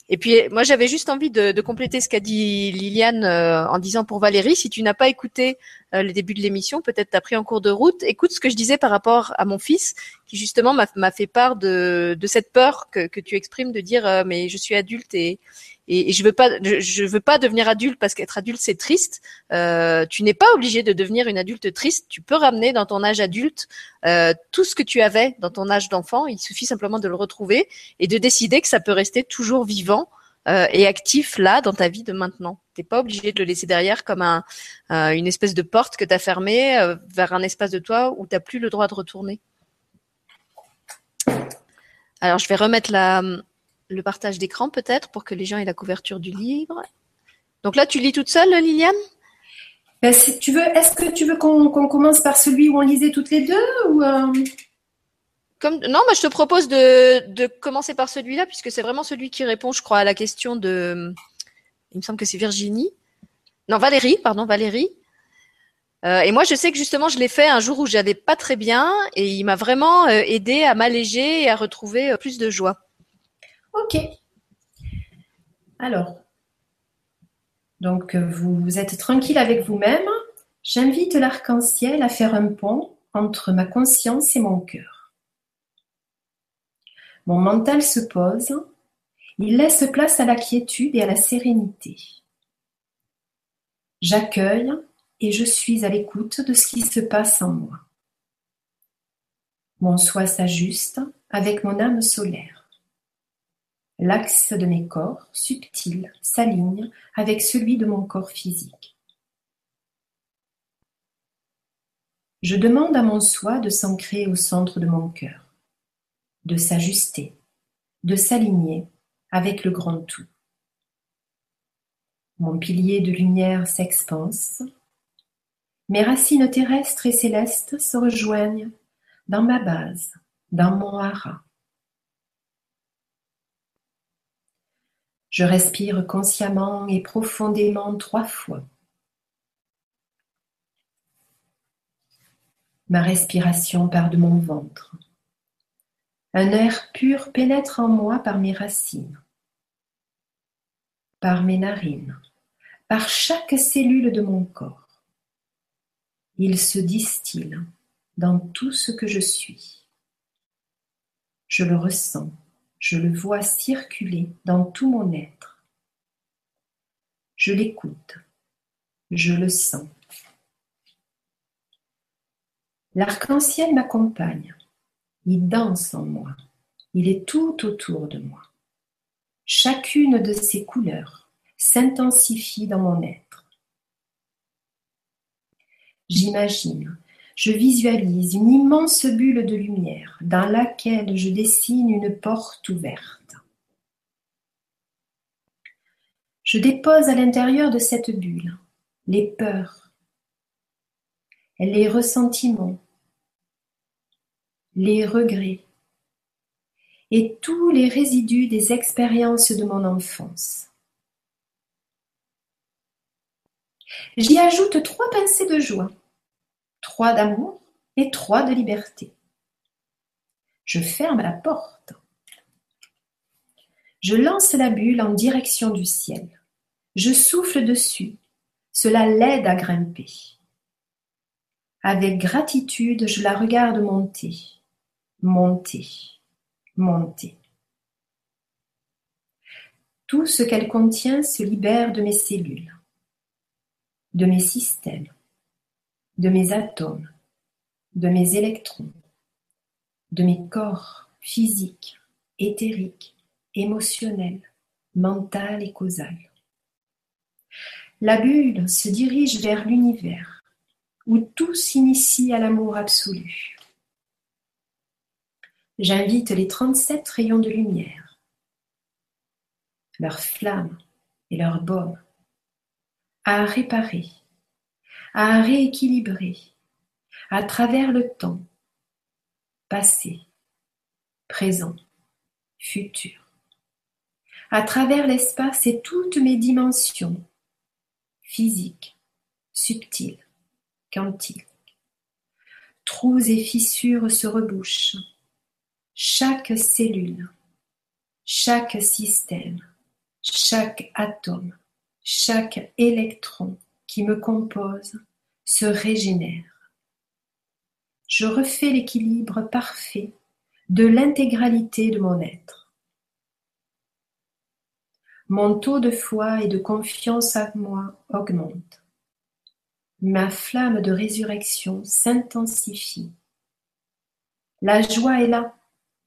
Et puis moi j'avais juste envie de, de compléter ce qu'a dit Liliane euh, en disant pour Valérie, si tu n'as pas écouté le début de l'émission, peut-être t'as pris en cours de route, écoute ce que je disais par rapport à mon fils qui justement m'a fait part de, de cette peur que, que tu exprimes de dire mais je suis adulte et, et, je veux pas, je, veux pas devenir adulte parce qu'être adulte c'est triste. Euh, tu n'es pas obligé de devenir une adulte triste. Tu peux ramener dans ton âge adulte euh, tout ce que tu avais dans ton âge d'enfant. Il suffit simplement de le retrouver et de décider que ça peut rester toujours vivant euh, et actif là dans ta vie de maintenant. T'es pas obligé de le laisser derrière comme un, une espèce de porte que tu as fermée vers un espace de toi où tu plus le droit de retourner. Alors je vais remettre le partage d'écran peut-être pour que les gens aient la couverture du livre. Donc là, tu lis toute seule, Liliane? Ben, tu veux, est-ce que tu veux qu'on commence par celui où on lisait toutes les deux ou euh? Non, moi je te propose de, commencer par celui-là puisque c'est vraiment celui qui répond, je crois, à la question de. Il me semble que c'est Virginie. Non, Valérie, pardon, Valérie. Euh, et moi, je sais que justement, je l'ai fait un jour où j'allais pas très bien et il m'a vraiment euh, aidé à m'alléger et à retrouver plus de joie. Ok. Alors, donc euh, vous, êtes tranquille avec vous-même. J'invite l'arc-en-ciel à faire un pont entre ma conscience et mon cœur. Mon mental se pose, il laisse place à la quiétude et à la sérénité. J'accueille et je suis à l'écoute de ce qui se passe en moi. Mon soi s'ajuste avec mon âme solaire. L'axe de mes corps subtils s'aligne avec celui de mon corps physique. Je demande à mon soi de s'ancrer au centre de mon cœur, de s'ajuster, de s'aligner avec le grand tout. Mon pilier de lumière s'expanse, mes racines terrestres et célestes se rejoignent dans ma base, dans mon hara. Je respire consciemment et profondément trois fois. Ma respiration part de mon ventre. Un air pur pénètre en moi par mes racines, par mes narines, par chaque cellule de mon corps. Il se distille dans tout ce que je suis. Je le ressens je le vois circuler dans tout mon être. Je l'écoute, je le sens. L'arc-en-ciel m'accompagne, il danse en moi, il est tout autour de moi. Chacune de ces couleurs s'intensifie dans mon être. J'imagine, je visualise une immense bulle de lumière dans laquelle je dessine une porte ouverte. Je dépose à l'intérieur de cette bulle les peurs, les ressentiments, les regrets et tous les résidus des expériences de mon enfance. J'y ajoute trois pincées de joie, trois d'amour et trois de liberté. Je ferme la porte. Je lance la bulle en direction du ciel. Je souffle dessus. Cela l'aide à grimper. Avec gratitude, je la regarde monter, monter, monter. Tout ce qu'elle contient se libère de mes cellules, de mes systèmes, de mes atomes, de mes électrons, de mes corps physiques, éthériques, émotionnels, mental et causal. La bulle se dirige vers l'univers, où tout s'initie à l'amour absolu. J'invite les trente-sept rayons de lumière, leurs flammes et leurs baumes, à réparer, à rééquilibrer, à travers le temps, passé, présent, futur, à travers l'espace et toutes mes dimensions, physiques, subtiles, quantiques. Trous et fissures se rebouchent. Chaque cellule, chaque système, chaque atome, chaque électron qui me compose se régénère. Je refais l'équilibre parfait de l'intégralité de mon être. Mon taux de foi et de confiance en moi augmente. Ma flamme de résurrection s'intensifie. La joie est là,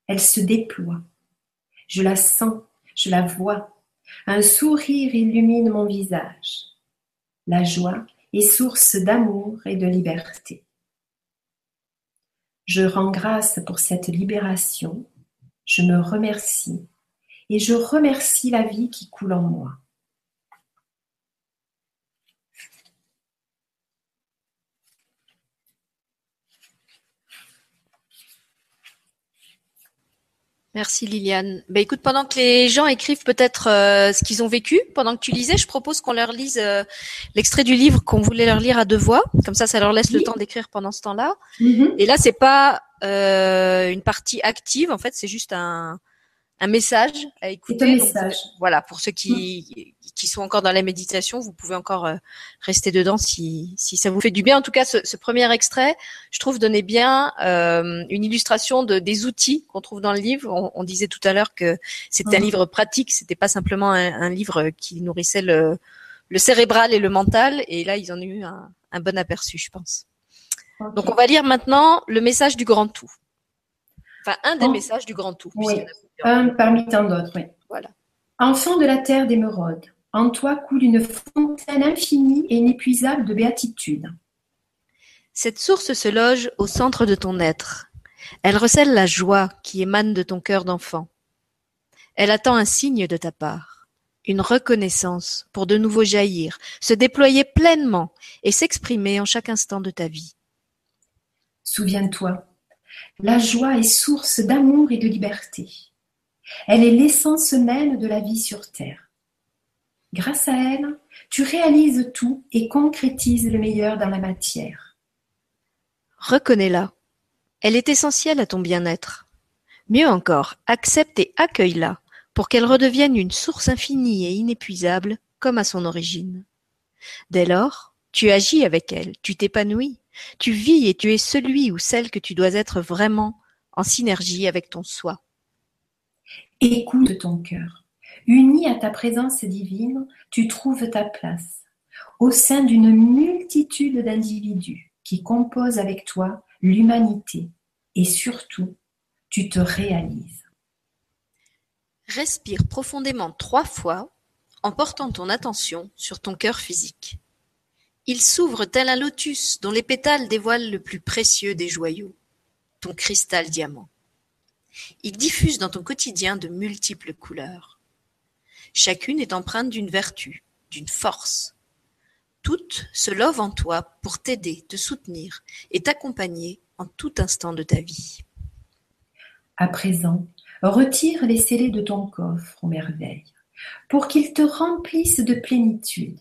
elle se déploie. Je la sens, je la vois. Un sourire illumine mon visage. La joie est source d'amour et de liberté. Je rends grâce pour cette libération. Je me remercie et je remercie la vie qui coule en moi. Merci Liliane. Bah, écoute, pendant que les gens écrivent peut-être euh, ce qu'ils ont vécu, pendant que tu lisais, je propose qu'on leur lise euh, l'extrait du livre qu'on voulait leur lire à deux voix. Comme ça, ça leur laisse le temps d'écrire pendant ce temps-là. Mm-hmm. Et là, c'est pas euh, une partie active. En fait, c'est juste un, un message à écouter. Un message. voilà, pour ceux qui, qui sont encore dans la méditation, vous pouvez encore euh, rester dedans si, si ça vous fait du bien. En tout cas, ce, ce premier extrait, je trouve, donnait bien euh, une illustration de, des outils qu'on trouve dans le livre. On, on disait tout à l'heure que c'était un livre pratique, c'était pas simplement un, un, livre qui nourrissait le, le cérébral et le mental. Et là, ils en ont eu un, un bon aperçu, je pense. Donc, on va lire maintenant le message du grand tout. Enfin, un des messages du grand tout. Oui. Un parmi tant d'autres, oui. Voilà. Enfant de la terre d'émeraude, en toi coule une fontaine infinie et inépuisable de béatitude. Cette source se loge au centre de ton être. Elle recèle la joie qui émane de ton cœur d'enfant. Elle attend un signe de ta part, une reconnaissance pour de nouveau jaillir, se déployer pleinement et s'exprimer en chaque instant de ta vie. Souviens-toi, la joie est source d'amour et de liberté. Elle est l'essence même de la vie sur Terre. Grâce à elle, tu réalises tout et concrétises le meilleur dans la matière. Reconnais-la. Elle est essentielle à ton bien-être. Mieux encore, accepte et accueille-la pour qu'elle redevienne une source infinie et inépuisable comme à son origine. Dès lors, tu agis avec elle, tu t'épanouis, tu vis et tu es celui ou celle que tu dois être vraiment en synergie avec ton soi. Écoute ton cœur. Uni à ta présence divine, tu trouves ta place au sein d'une multitude d'individus qui composent avec toi l'humanité et surtout, tu te réalises. Respire profondément trois fois en portant ton attention sur ton cœur physique. Il s'ouvre tel un lotus dont les pétales dévoilent le plus précieux des joyaux, ton cristal diamant. Il diffuse dans ton quotidien de multiples couleurs. Chacune est empreinte d'une vertu, d'une force. Toutes se lovent en toi pour t'aider, te soutenir et t'accompagner en tout instant de ta vie. À présent, retire les scellés de ton coffre aux merveilles pour qu'ils te remplissent de plénitude.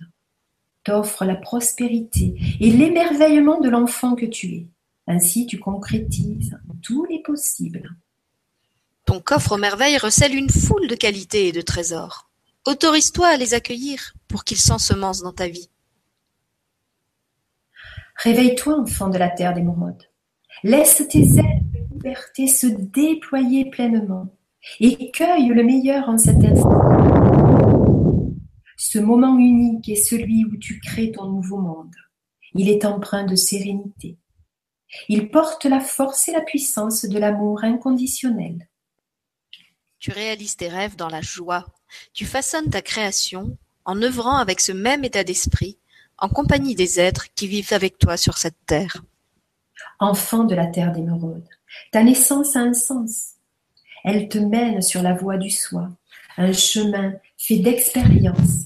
T'offre la prospérité et l'émerveillement de l'enfant que tu es. Ainsi tu concrétises tous les possibles. Ton coffre aux merveilles recèle une foule de qualités et de trésors. Autorise-toi à les accueillir pour qu'ils s'ensemencent dans ta vie. Réveille-toi, enfant de la terre d'émeraude. Laisse tes ailes de liberté se déployer pleinement et cueille le meilleur en cet instant. Ce moment unique est celui où tu crées ton nouveau monde. Il est empreint de sérénité. Il porte la force et la puissance de l'amour inconditionnel. Tu réalises tes rêves dans la joie. Tu façonnes ta création en œuvrant avec ce même état d'esprit, en compagnie des êtres qui vivent avec toi sur cette terre. Enfant de la terre d'émeraude, ta naissance a un sens. Elle te mène sur la voie du soi, un chemin fait d'expérience.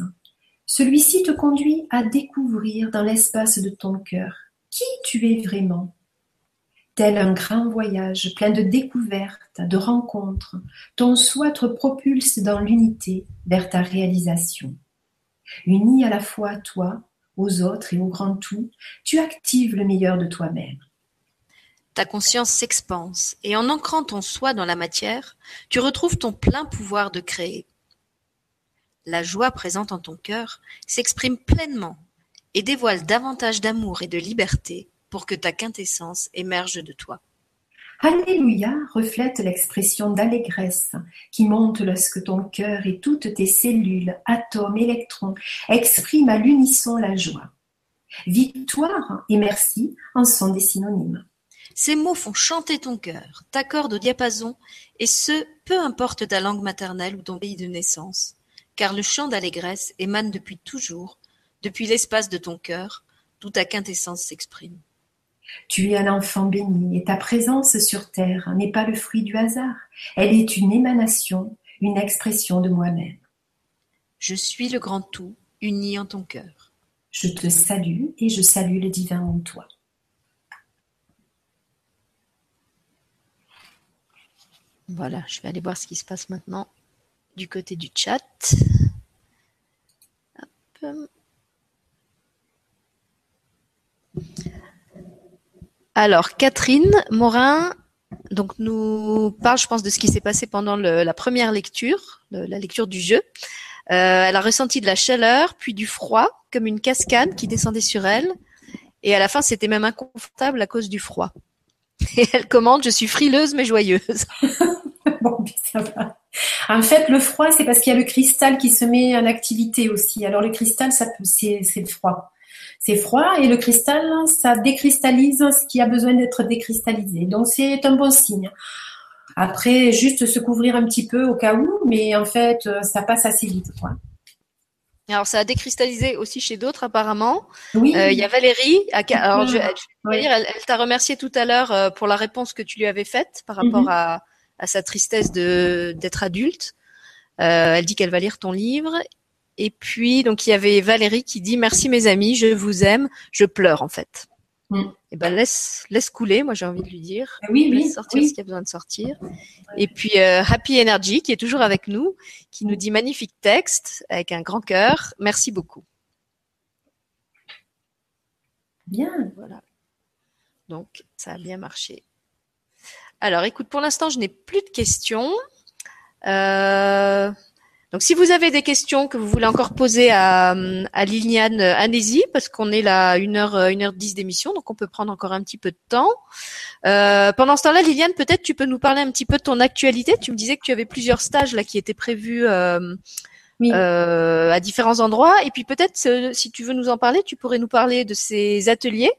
Celui-ci te conduit à découvrir dans l'espace de ton cœur qui tu es vraiment Tel un grand voyage plein de découvertes, de rencontres, ton soi te propulse dans l'unité vers ta réalisation. Uni à la fois à toi, aux autres et au grand tout, tu actives le meilleur de toi-même. Ta conscience s'expanse et en ancrant ton soi dans la matière, tu retrouves ton plein pouvoir de créer. La joie présente en ton cœur s'exprime pleinement et dévoile davantage d'amour et de liberté pour que ta quintessence émerge de toi. Alléluia reflète l'expression d'allégresse qui monte lorsque ton cœur et toutes tes cellules, atomes, électrons expriment à l'unisson la joie. Victoire et merci en sont des synonymes. Ces mots font chanter ton cœur, t'accordent au diapason, et ce, peu importe ta langue maternelle ou ton pays de naissance, car le chant d'allégresse émane depuis toujours, depuis l'espace de ton cœur, d'où ta quintessence s'exprime. Tu es un enfant béni et ta présence sur terre n'est pas le fruit du hasard. Elle est une émanation, une expression de moi-même. Je suis le grand tout, uni en ton cœur. Je te salue et je salue le divin en toi. Voilà, je vais aller voir ce qui se passe maintenant du côté du chat. Alors, Catherine Morin donc nous parle, je pense, de ce qui s'est passé pendant la première lecture, la lecture du jeu. Euh, elle a ressenti de la chaleur, puis du froid, comme une cascade qui descendait sur elle. Et à la fin, c'était même inconfortable à cause du froid. [laughs] Et elle commande, je suis frileuse mais joyeuse. [laughs] [laughs] bon, ça va. En fait, le froid, c'est parce qu'il y a le cristal qui se met en activité aussi. Alors le cristal, ça c'est, le froid c'est froid et le cristal, ça décristallise ce qui a besoin d'être décristallisé. Donc c'est un bon signe. Après, juste se couvrir un petit peu au cas où, mais en fait, ça passe assez vite. Quoi. Alors, ça a décristallisé aussi chez d'autres apparemment. Oui. Euh, il y a Valérie. Alors, je, dire, elle, t'a remercié tout à l'heure euh, pour la réponse que tu lui avais faite par rapport mhm. à, à, sa tristesse de d'être adulte. Euh, elle dit qu'elle va lire ton livre et puis, donc, il y avait Valérie qui dit merci mes amis, je vous aime, je pleure en fait. Mm. Et eh ben laisse laisse couler, moi j'ai envie de lui dire. Ah oui, laisse sortir ce qu'il y a besoin de sortir. Et puis euh, Happy Energy qui est toujours avec nous, qui nous dit magnifique texte avec un grand cœur. Merci beaucoup. Bien. Voilà. Donc ça a bien marché. Alors écoute, pour l'instant je n'ai plus de questions. Euh, donc, si vous avez des questions que vous voulez encore poser à, Liliane, euh, allez-y, parce qu'on est là à 1h, 1h10 d'émission, donc on peut prendre encore un petit peu de temps. Euh, pendant ce temps-là, Liliane, peut-être tu peux nous parler un petit peu de ton actualité. Tu me disais que tu avais plusieurs stages là qui étaient prévus euh, à différents endroits. Et puis peut-être, si tu veux nous en parler, tu pourrais nous parler de ces ateliers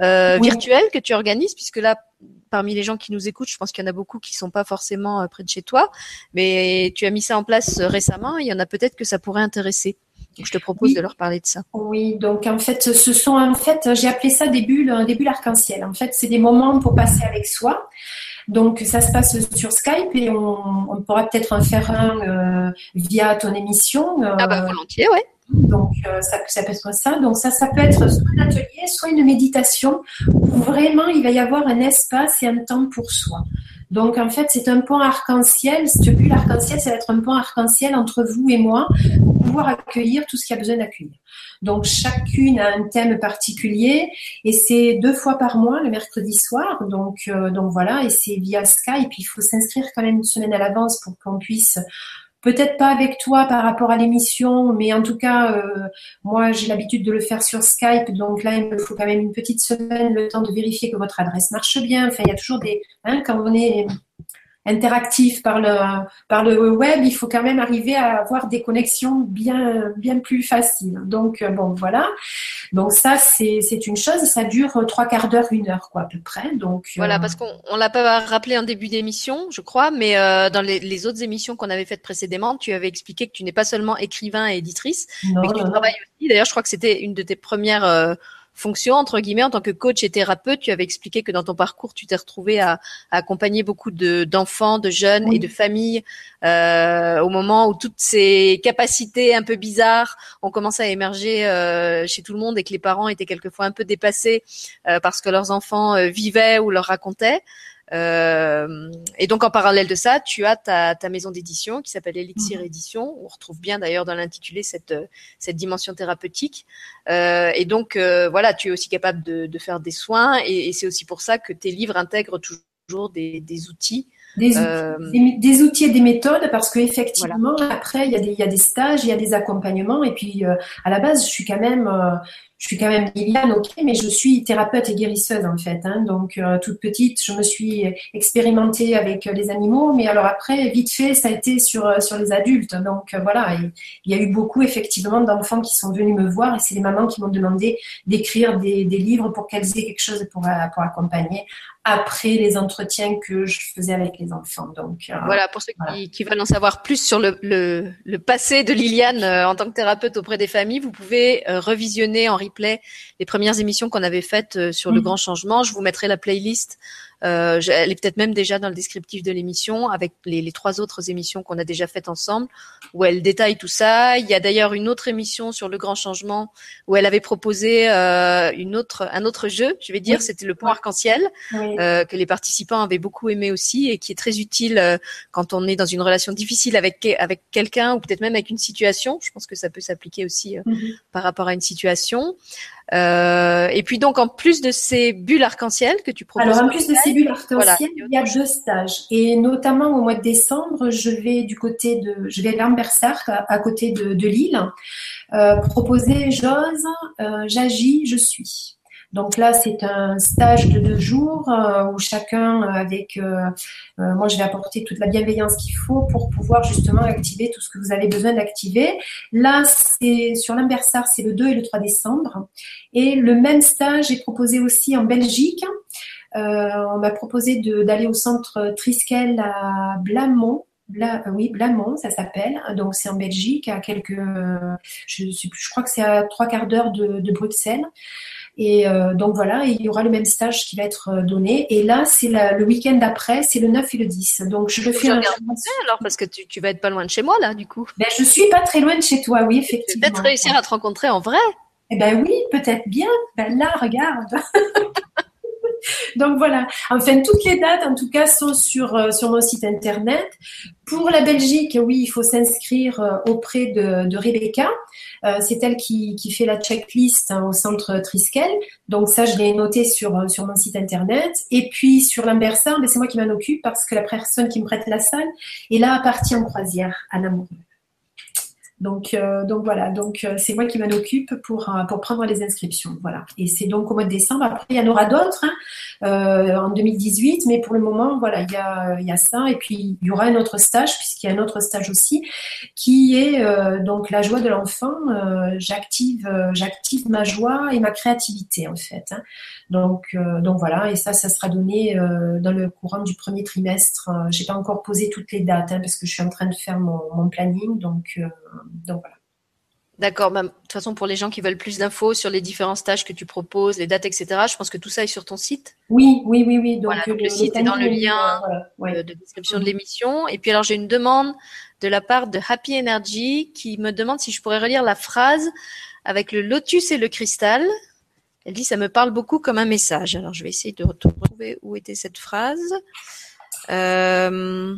euh, virtuels que tu organises, puisque là, parmi les gens qui nous écoutent, je pense qu'il y en a beaucoup qui sont pas forcément euh, près de chez toi, mais tu as mis ça en place récemment. Il y en a peut-être que ça pourrait intéresser. je te propose de leur parler de ça. Oui, donc en fait, ce sont en fait, j'ai appelé ça des bulles, des bulles arc-en-ciel. En fait, c'est des moments pour passer avec soi. Donc ça se passe sur Skype et on, pourra peut-être en faire un euh, via ton émission. Euh, ah bah volontiers, ouais. Donc euh, ça, ça peut être ça. Donc ça, ça peut être soit un atelier, soit une méditation où vraiment il va y avoir un espace et un temps pour soi. Donc en fait, c'est un pont arc-en-ciel. Ce plus l'arc-en-ciel, ça va être un pont arc-en-ciel entre vous et moi pour pouvoir accueillir tout ce qu'il y a besoin d'accueillir. Donc chacune a un thème particulier et c'est deux fois par mois le mercredi soir. Donc euh, donc voilà et c'est via Skype. Il faut s'inscrire quand même une semaine à l'avance pour qu'on puisse peut-être pas avec toi par rapport à l'émission, mais en tout cas, euh, moi j'ai l'habitude de le faire sur Skype, donc là il me faut quand même une petite semaine, le temps de vérifier que votre adresse marche bien. Enfin, il y a toujours des, hein, quand on est interactif par le, par le web, il faut quand même arriver à avoir des connexions bien, bien plus faciles. Donc, euh, bon, voilà. Donc, ça, c'est, une chose. Ça dure trois quarts d'heure, une heure, quoi, à peu près. Donc, voilà, euh, parce qu'on on l'a pas rappelé en début d'émission, je crois, mais euh, dans les, les, autres émissions qu'on avait faites précédemment, tu avais expliqué que tu n'es pas seulement écrivain et éditrice, mais que tu travailles aussi. D'ailleurs, je crois que c'était une de tes premières fonction entre guillemets en tant que coach et thérapeute. Tu avais expliqué que dans ton parcours, tu t'es retrouvé à, accompagner beaucoup de d'enfants, de jeunes et de familles euh, au moment où toutes ces capacités un peu bizarres ont commencé à émerger euh, chez tout le monde et que les parents étaient quelquefois un peu dépassés euh, parce que leurs enfants vivaient ou leur racontaient. Euh, et donc en parallèle de ça, tu as ta, ta maison d'édition qui s'appelle Elixir mhm. Édition. On retrouve bien d'ailleurs dans l'intitulé cette, cette dimension thérapeutique. Euh, et donc euh, voilà, tu es aussi capable de, de faire des soins et, et c'est aussi pour ça que tes livres intègrent toujours des, des outils des, euh, outils, des, outils et des méthodes parce que effectivement après il y a des il y a des stages il y a des accompagnements et puis euh, à la base je suis quand même je suis quand même Liliane, ok, mais je suis thérapeute et guérisseuse en fait. Hein, donc euh, toute petite, je me suis expérimentée avec les animaux, mais alors après, vite fait, ça a été sur euh, sur les adultes. Donc euh, voilà, il y a eu beaucoup effectivement d'enfants qui sont venus me voir et c'est les mamans qui m'ont demandé d'écrire des, des, livres pour qu'elles aient quelque chose pour pour accompagner après les entretiens que je faisais avec les enfants. Donc voilà, pour ceux Qui, qui, veulent en savoir plus sur le, le, le passé de Liliane en tant que thérapeute auprès des familles, vous pouvez revisionner en replay les premières émissions qu'on avait faites euh, sur le mhm. grand changement. Je vous mettrai la playlist euh, elle est peut-être même déjà dans le descriptif de l'émission avec les, trois autres émissions qu'on a déjà faites ensemble où elle détaille tout ça. Il y a d'ailleurs une autre émission sur le grand changement où elle avait proposé euh, une autre, un autre jeu, je vais dire, c'était le pont arc-en-ciel euh, que les participants avaient beaucoup aimé aussi et qui est très utile euh, quand on est dans une relation difficile avec avec quelqu'un ou peut-être même avec une situation. Je pense que ça peut s'appliquer aussi euh, mhm. par rapport à une situation. Euh, et puis donc en plus de ces bulles arc-en-ciel que tu proposes. Alors en plus de ces bulles arc-en-ciel, il y a deux stages et notamment au mois de décembre, je vais du côté de, je vais à Lambersart, à, côté de, de Lille, euh, proposer j'ose, euh, j'agis, je suis. Donc là, c'est un stage de deux jours euh, où chacun, euh, avec euh, moi, je vais apporter toute la bienveillance qu'il faut pour pouvoir justement activer tout ce que vous avez besoin d'activer. Là, c'est sur l'Ambersar, c'est le 2 et le 3 décembre. Et le même stage est proposé aussi en Belgique. on m'a proposé d'aller au centre Triskel à Blamont. oui, Blamont, ça s'appelle. Donc c'est en Belgique, à quelques, je, je crois que c'est à trois quarts d'heure de, de Bruxelles. Et euh, donc voilà, il y aura le même stage qui va être euh, donné. Et là, c'est le week-end d'après, c'est le 9 et le 10. Donc je le fais. alors parce que tu, tu, vas être pas loin de chez moi là, du coup. Ben, je suis pas très loin de chez toi, oui, effectivement. Peut-être réussir à te rencontrer en vrai. Eh ben oui, peut-être bien. Ben là, regarde. [laughs] [laughs] Donc voilà. Enfin, toutes les dates, en tout cas, sont sur, euh, mon site internet. Pour la Belgique, oui, il faut s'inscrire euh, auprès de, Rebecca. Euh, c'est elle qui, qui, fait la checklist hein, au centre Triskel. Donc ça, je l'ai noté sur, sur mon site internet. Et puis sur l'Ambersa, ben, c'est moi qui m'en occupe parce que la personne qui me prête la salle est là à partir en croisière à Namur. Donc, euh, donc voilà, donc euh, c'est moi qui m'en occupe pour, euh, pour prendre les inscriptions. Voilà. Et c'est donc au mois de décembre. Après, il y en aura d'autres hein, en 2018, mais pour le moment, voilà, il y a, ça. Et puis, il y aura un autre stage, puisqu'il y a un autre stage aussi, qui est donc la joie de l'enfant. j'active, j'active ma joie et ma créativité, en fait. Hein. Donc, donc voilà, et ça, ça sera donné dans le courant du premier trimestre. J'ai pas encore posé toutes les dates, hein, parce que je suis en train de faire mon, mon planning. Donc, donc voilà. D'accord. Bah, de toute façon, pour les gens qui veulent plus d'infos sur les différents stages que tu proposes, les dates, etc., je pense que tout ça est sur ton site. Oui, oui, oui, oui. Donc, le, site est dans le lien euh, de description de l'émission. Et puis alors, j'ai une demande de la part de Happy Energy qui me demande si je pourrais relire la phrase avec le lotus et le cristal. Elle dit ça me parle beaucoup comme un message. Alors, je vais essayer de retrouver où était cette phrase. Euh...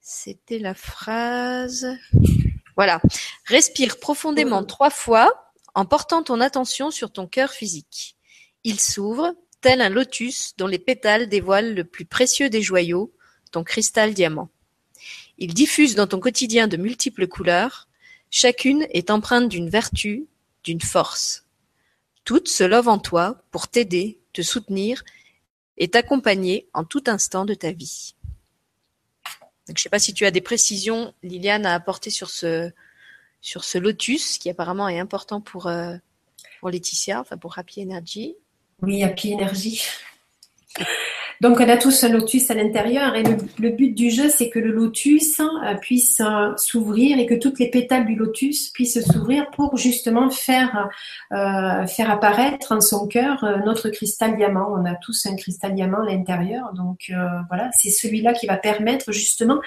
C'était la phrase. Voilà. Respire profondément trois fois en portant ton attention sur ton cœur physique. Il s'ouvre, tel un lotus dont les pétales dévoilent le plus précieux des joyaux, ton cristal diamant. Il diffuse dans ton quotidien de multiples couleurs, chacune est empreinte d'une vertu, d'une force. Toutes se lovent en toi pour t'aider, te soutenir et t'accompagner en tout instant de ta vie. Donc, je ne sais pas si tu as des précisions, Liliane, à apporter sur ce, sur ce lotus qui apparemment est important pour, euh, pour Laetitia, enfin pour Happy Energy. Oui, Happy Energy. Donc on a tous un lotus à l'intérieur et le, but du jeu c'est que le lotus euh, puisse euh, s'ouvrir et que toutes les pétales du lotus puissent s'ouvrir pour justement faire euh, faire apparaître en son cœur notre cristal diamant. On a tous un cristal diamant à l'intérieur, donc voilà, c'est celui-là qui va permettre justement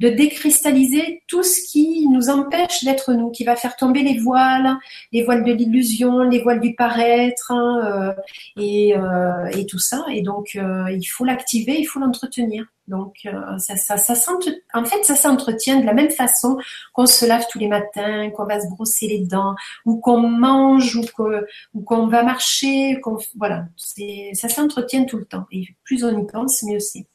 de décristalliser tout ce qui nous empêche d'être nous, qui va faire tomber les voiles, les voiles de l'illusion, les voiles du paraître hein, euh, et, euh, et, tout ça. Et donc, euh, il faut l'activer, il faut l'entretenir. Donc, ça, ça, ça en fait, ça s'entretient de la même façon qu'on se lave tous les matins, qu'on va se brosser les dents, ou qu'on mange, ou qu'on va marcher. Voilà, ça s'entretient tout le temps. Et plus on y pense, mieux c'est.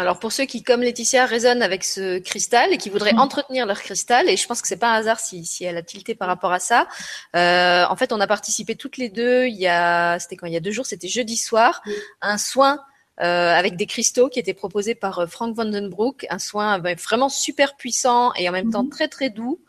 Alors pour ceux qui, comme Laetitia, résonnent avec ce cristal et qui voudraient mm. entretenir leur cristal, et je pense que c'est pas un hasard si, si elle a tilté par rapport à ça. Euh, en fait, on a participé toutes les deux. Il y a, c'était quand il y a deux jours, c'était jeudi soir, mm. un soin euh, avec des cristaux qui étaient proposés par euh, Frank Vandenbroek, un soin ben, vraiment super puissant et en même temps mm-hmm. très très doux.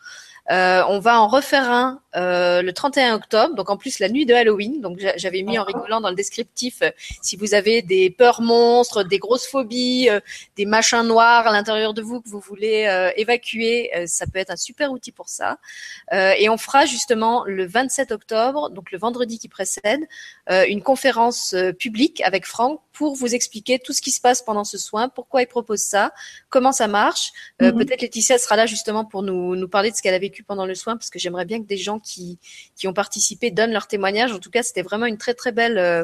Euh, on va en refaire un euh, le 31 octobre, donc en plus la nuit de Halloween. Donc j'avais mis en rigolant dans le descriptif euh, si vous avez des peurs monstres, des grosses phobies, des machins noirs à l'intérieur de vous que vous voulez évacuer, ça peut être un super outil pour ça. et on fera justement le 27 octobre, donc le vendredi qui précède, une conférence publique avec Franck pour vous expliquer tout ce qui se passe pendant ce soin, pourquoi il propose ça, comment ça marche. Mhm. Peut-être Laetitia sera là justement pour nous, nous parler de ce qu'elle a vécu pendant le soin, parce que j'aimerais bien que des gens qui, qui ont participé donnent leur témoignage. En tout cas, c'était vraiment une très très belle euh,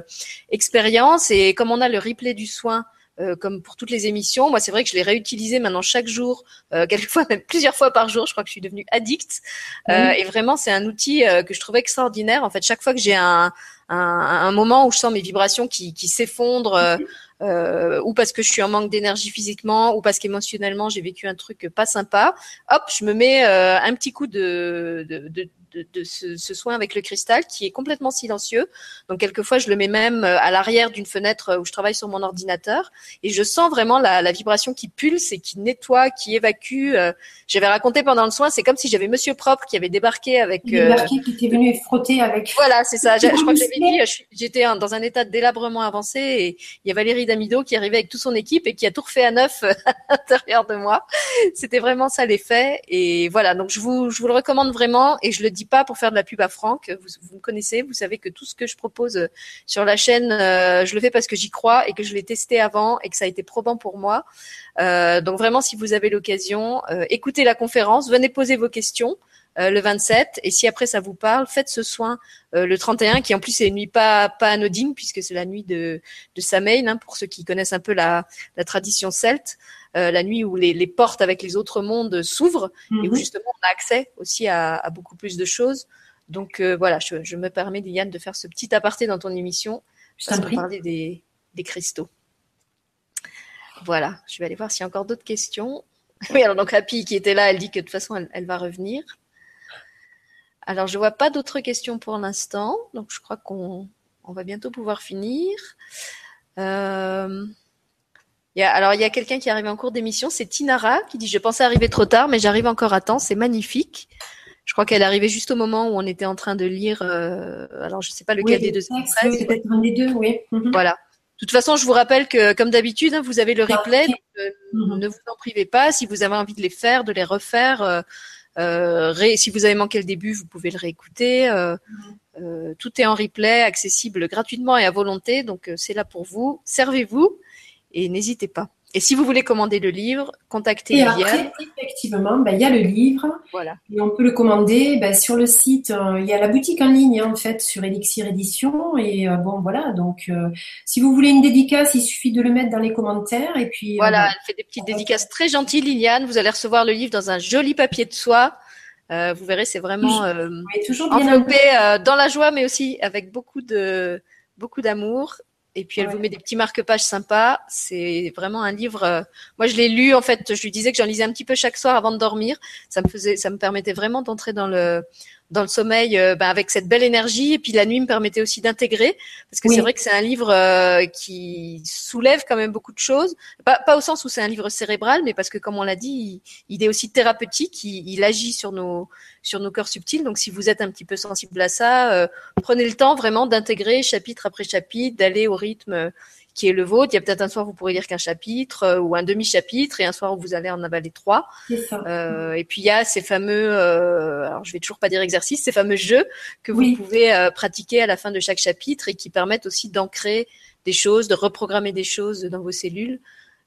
expérience. Et comme on a le replay du soin, euh, comme pour toutes les émissions. Moi, c'est vrai que je l'ai réutilisé maintenant chaque jour, euh, [laughs] quelquefois même plusieurs fois par jour. Je crois que je suis devenue addict. Euh, et vraiment, c'est un outil que je trouve extraordinaire. En fait, chaque fois que j'ai un, un, un, moment où je sens mes vibrations qui, qui s'effondrent, mhm. ou parce que je suis en manque d'énergie physiquement, ou parce qu'émotionnellement j'ai vécu un truc pas sympa, hop, je me mets un petit coup de, de, de de, ce, soin avec le cristal qui est complètement silencieux. Donc quelquefois je le mets même euh, à l'arrière d'une fenêtre où je travaille sur mon ordinateur et je sens vraiment la, vibration qui pulse et qui nettoie, qui évacue. Euh. J'avais raconté pendant le soin, c'est comme si j'avais Monsieur Propre qui avait débarqué avec. Euh, débarqué qui était venu frotter avec. Voilà, c'est ça. Je, crois que j'avais j'étais dans un état de délabrement avancé et il y a Valérie Damido qui arrivait avec toute son équipe et qui a tout refait à neuf [laughs] à l'intérieur de moi. C'était vraiment ça l'effet et voilà. Donc je vous je vous le recommande vraiment et je le dis pas pour faire de la pub à Franck. Vous, vous me connaissez, vous savez que tout ce que je propose euh, sur la chaîne, euh, je le fais parce que j'y crois et que je l'ai testé avant et que ça a été probant pour moi. Euh, donc vraiment, si vous avez l'occasion, écoutez la conférence, venez poser vos questions. Le 27 et si après ça vous parle, faites ce soin le 31 qui en plus est une nuit pas pas anodine puisque c'est la nuit de de Samhain hein, pour ceux qui connaissent un peu la la tradition celte. Euh, la nuit où les, portes avec les autres mondes s'ouvrent et où mhm. justement on a accès aussi à, beaucoup plus de choses. Donc euh, voilà, je, me permets, Diane, de faire ce petit aparté dans ton émission parce qu'on parlait des, des cristaux. Voilà, je vais aller voir s'il y a encore d'autres questions. Oui, alors donc Happy qui était là, elle dit que de toute façon, elle, elle va revenir. Alors, je vois pas d'autres questions pour l'instant, donc je crois qu'on on va bientôt pouvoir finir. Euh, il y a, alors, il y a quelqu'un qui est arrivé en cours d'émission, c'est Tinara qui dit Je pensais arriver trop tard, mais j'arrive encore à temps, c'est magnifique. Je crois qu'elle est arrivée juste au moment où on était en train de lire. Euh, alors, je sais pas lequel des deux. Oui, peut-être un des deux, oui. Mhm. Voilà. De toute façon, je vous rappelle que, comme d'habitude, hein, vous avez le replay. Donc, euh, Mhm. Ne vous en privez pas. Si vous avez envie de les faire, de les refaire, euh, ré- si vous avez manqué le début, vous pouvez le réécouter. euh, euh, tout est en replay, accessible gratuitement et à volonté. Donc, euh, c'est là pour vous. Servez-vous et n'hésitez pas. Et si vous voulez commander le livre, contactez Et après, effectivement, ben, il y a le livre Voilà. et on peut le commander ben, sur le site. euh, il y a la boutique en ligne, hein, en fait, sur Elixir Édition. Et euh, bon, voilà. Donc, euh, si vous voulez une dédicace, il suffit de le mettre dans les commentaires. Et puis, euh, Voilà, elle fait des petites dédicaces très gentilles, Liliane. Vous allez recevoir le livre dans un joli papier de soie. Euh, vous verrez, c'est vraiment euh, est toujours bien enveloppé dans la joie, mais aussi avec beaucoup de beaucoup d'amour. Et puis elle Ouais. vous met des petits marque-pages sympas. C'est vraiment un livre. euh, moi, je l'ai lu en fait. Je lui disais que j'en lisais un petit peu chaque soir avant de dormir. Ça me faisait, ça me permettait vraiment d'entrer dans le dans le sommeil euh, ben, avec cette belle énergie. Et puis la nuit me permettait aussi d'intégrer, parce que Oui. c'est vrai que c'est un livre euh, qui soulève quand même beaucoup de choses. Pas, pas au sens où c'est un livre cérébral, mais parce que comme on l'a dit, il, il est aussi thérapeutique. Il, il agit sur nos sur nos corps subtils. Donc si vous êtes un petit peu sensible à ça, euh, prenez le temps vraiment d'intégrer chapitre après chapitre, d'aller au rythme qui est le vôtre. Il y a peut-être un soir où vous pourrez lire qu'un chapitre euh, ou un demi-chapitre et un soir où vous allez en avaler trois. Euh, et puis il y a ces fameux, euh, alors je vais toujours pas dire exercices, ces fameux jeux que vous Oui. pouvez euh, pratiquer à la fin de chaque chapitre et qui permettent aussi d'ancrer des choses, de reprogrammer des choses dans vos cellules.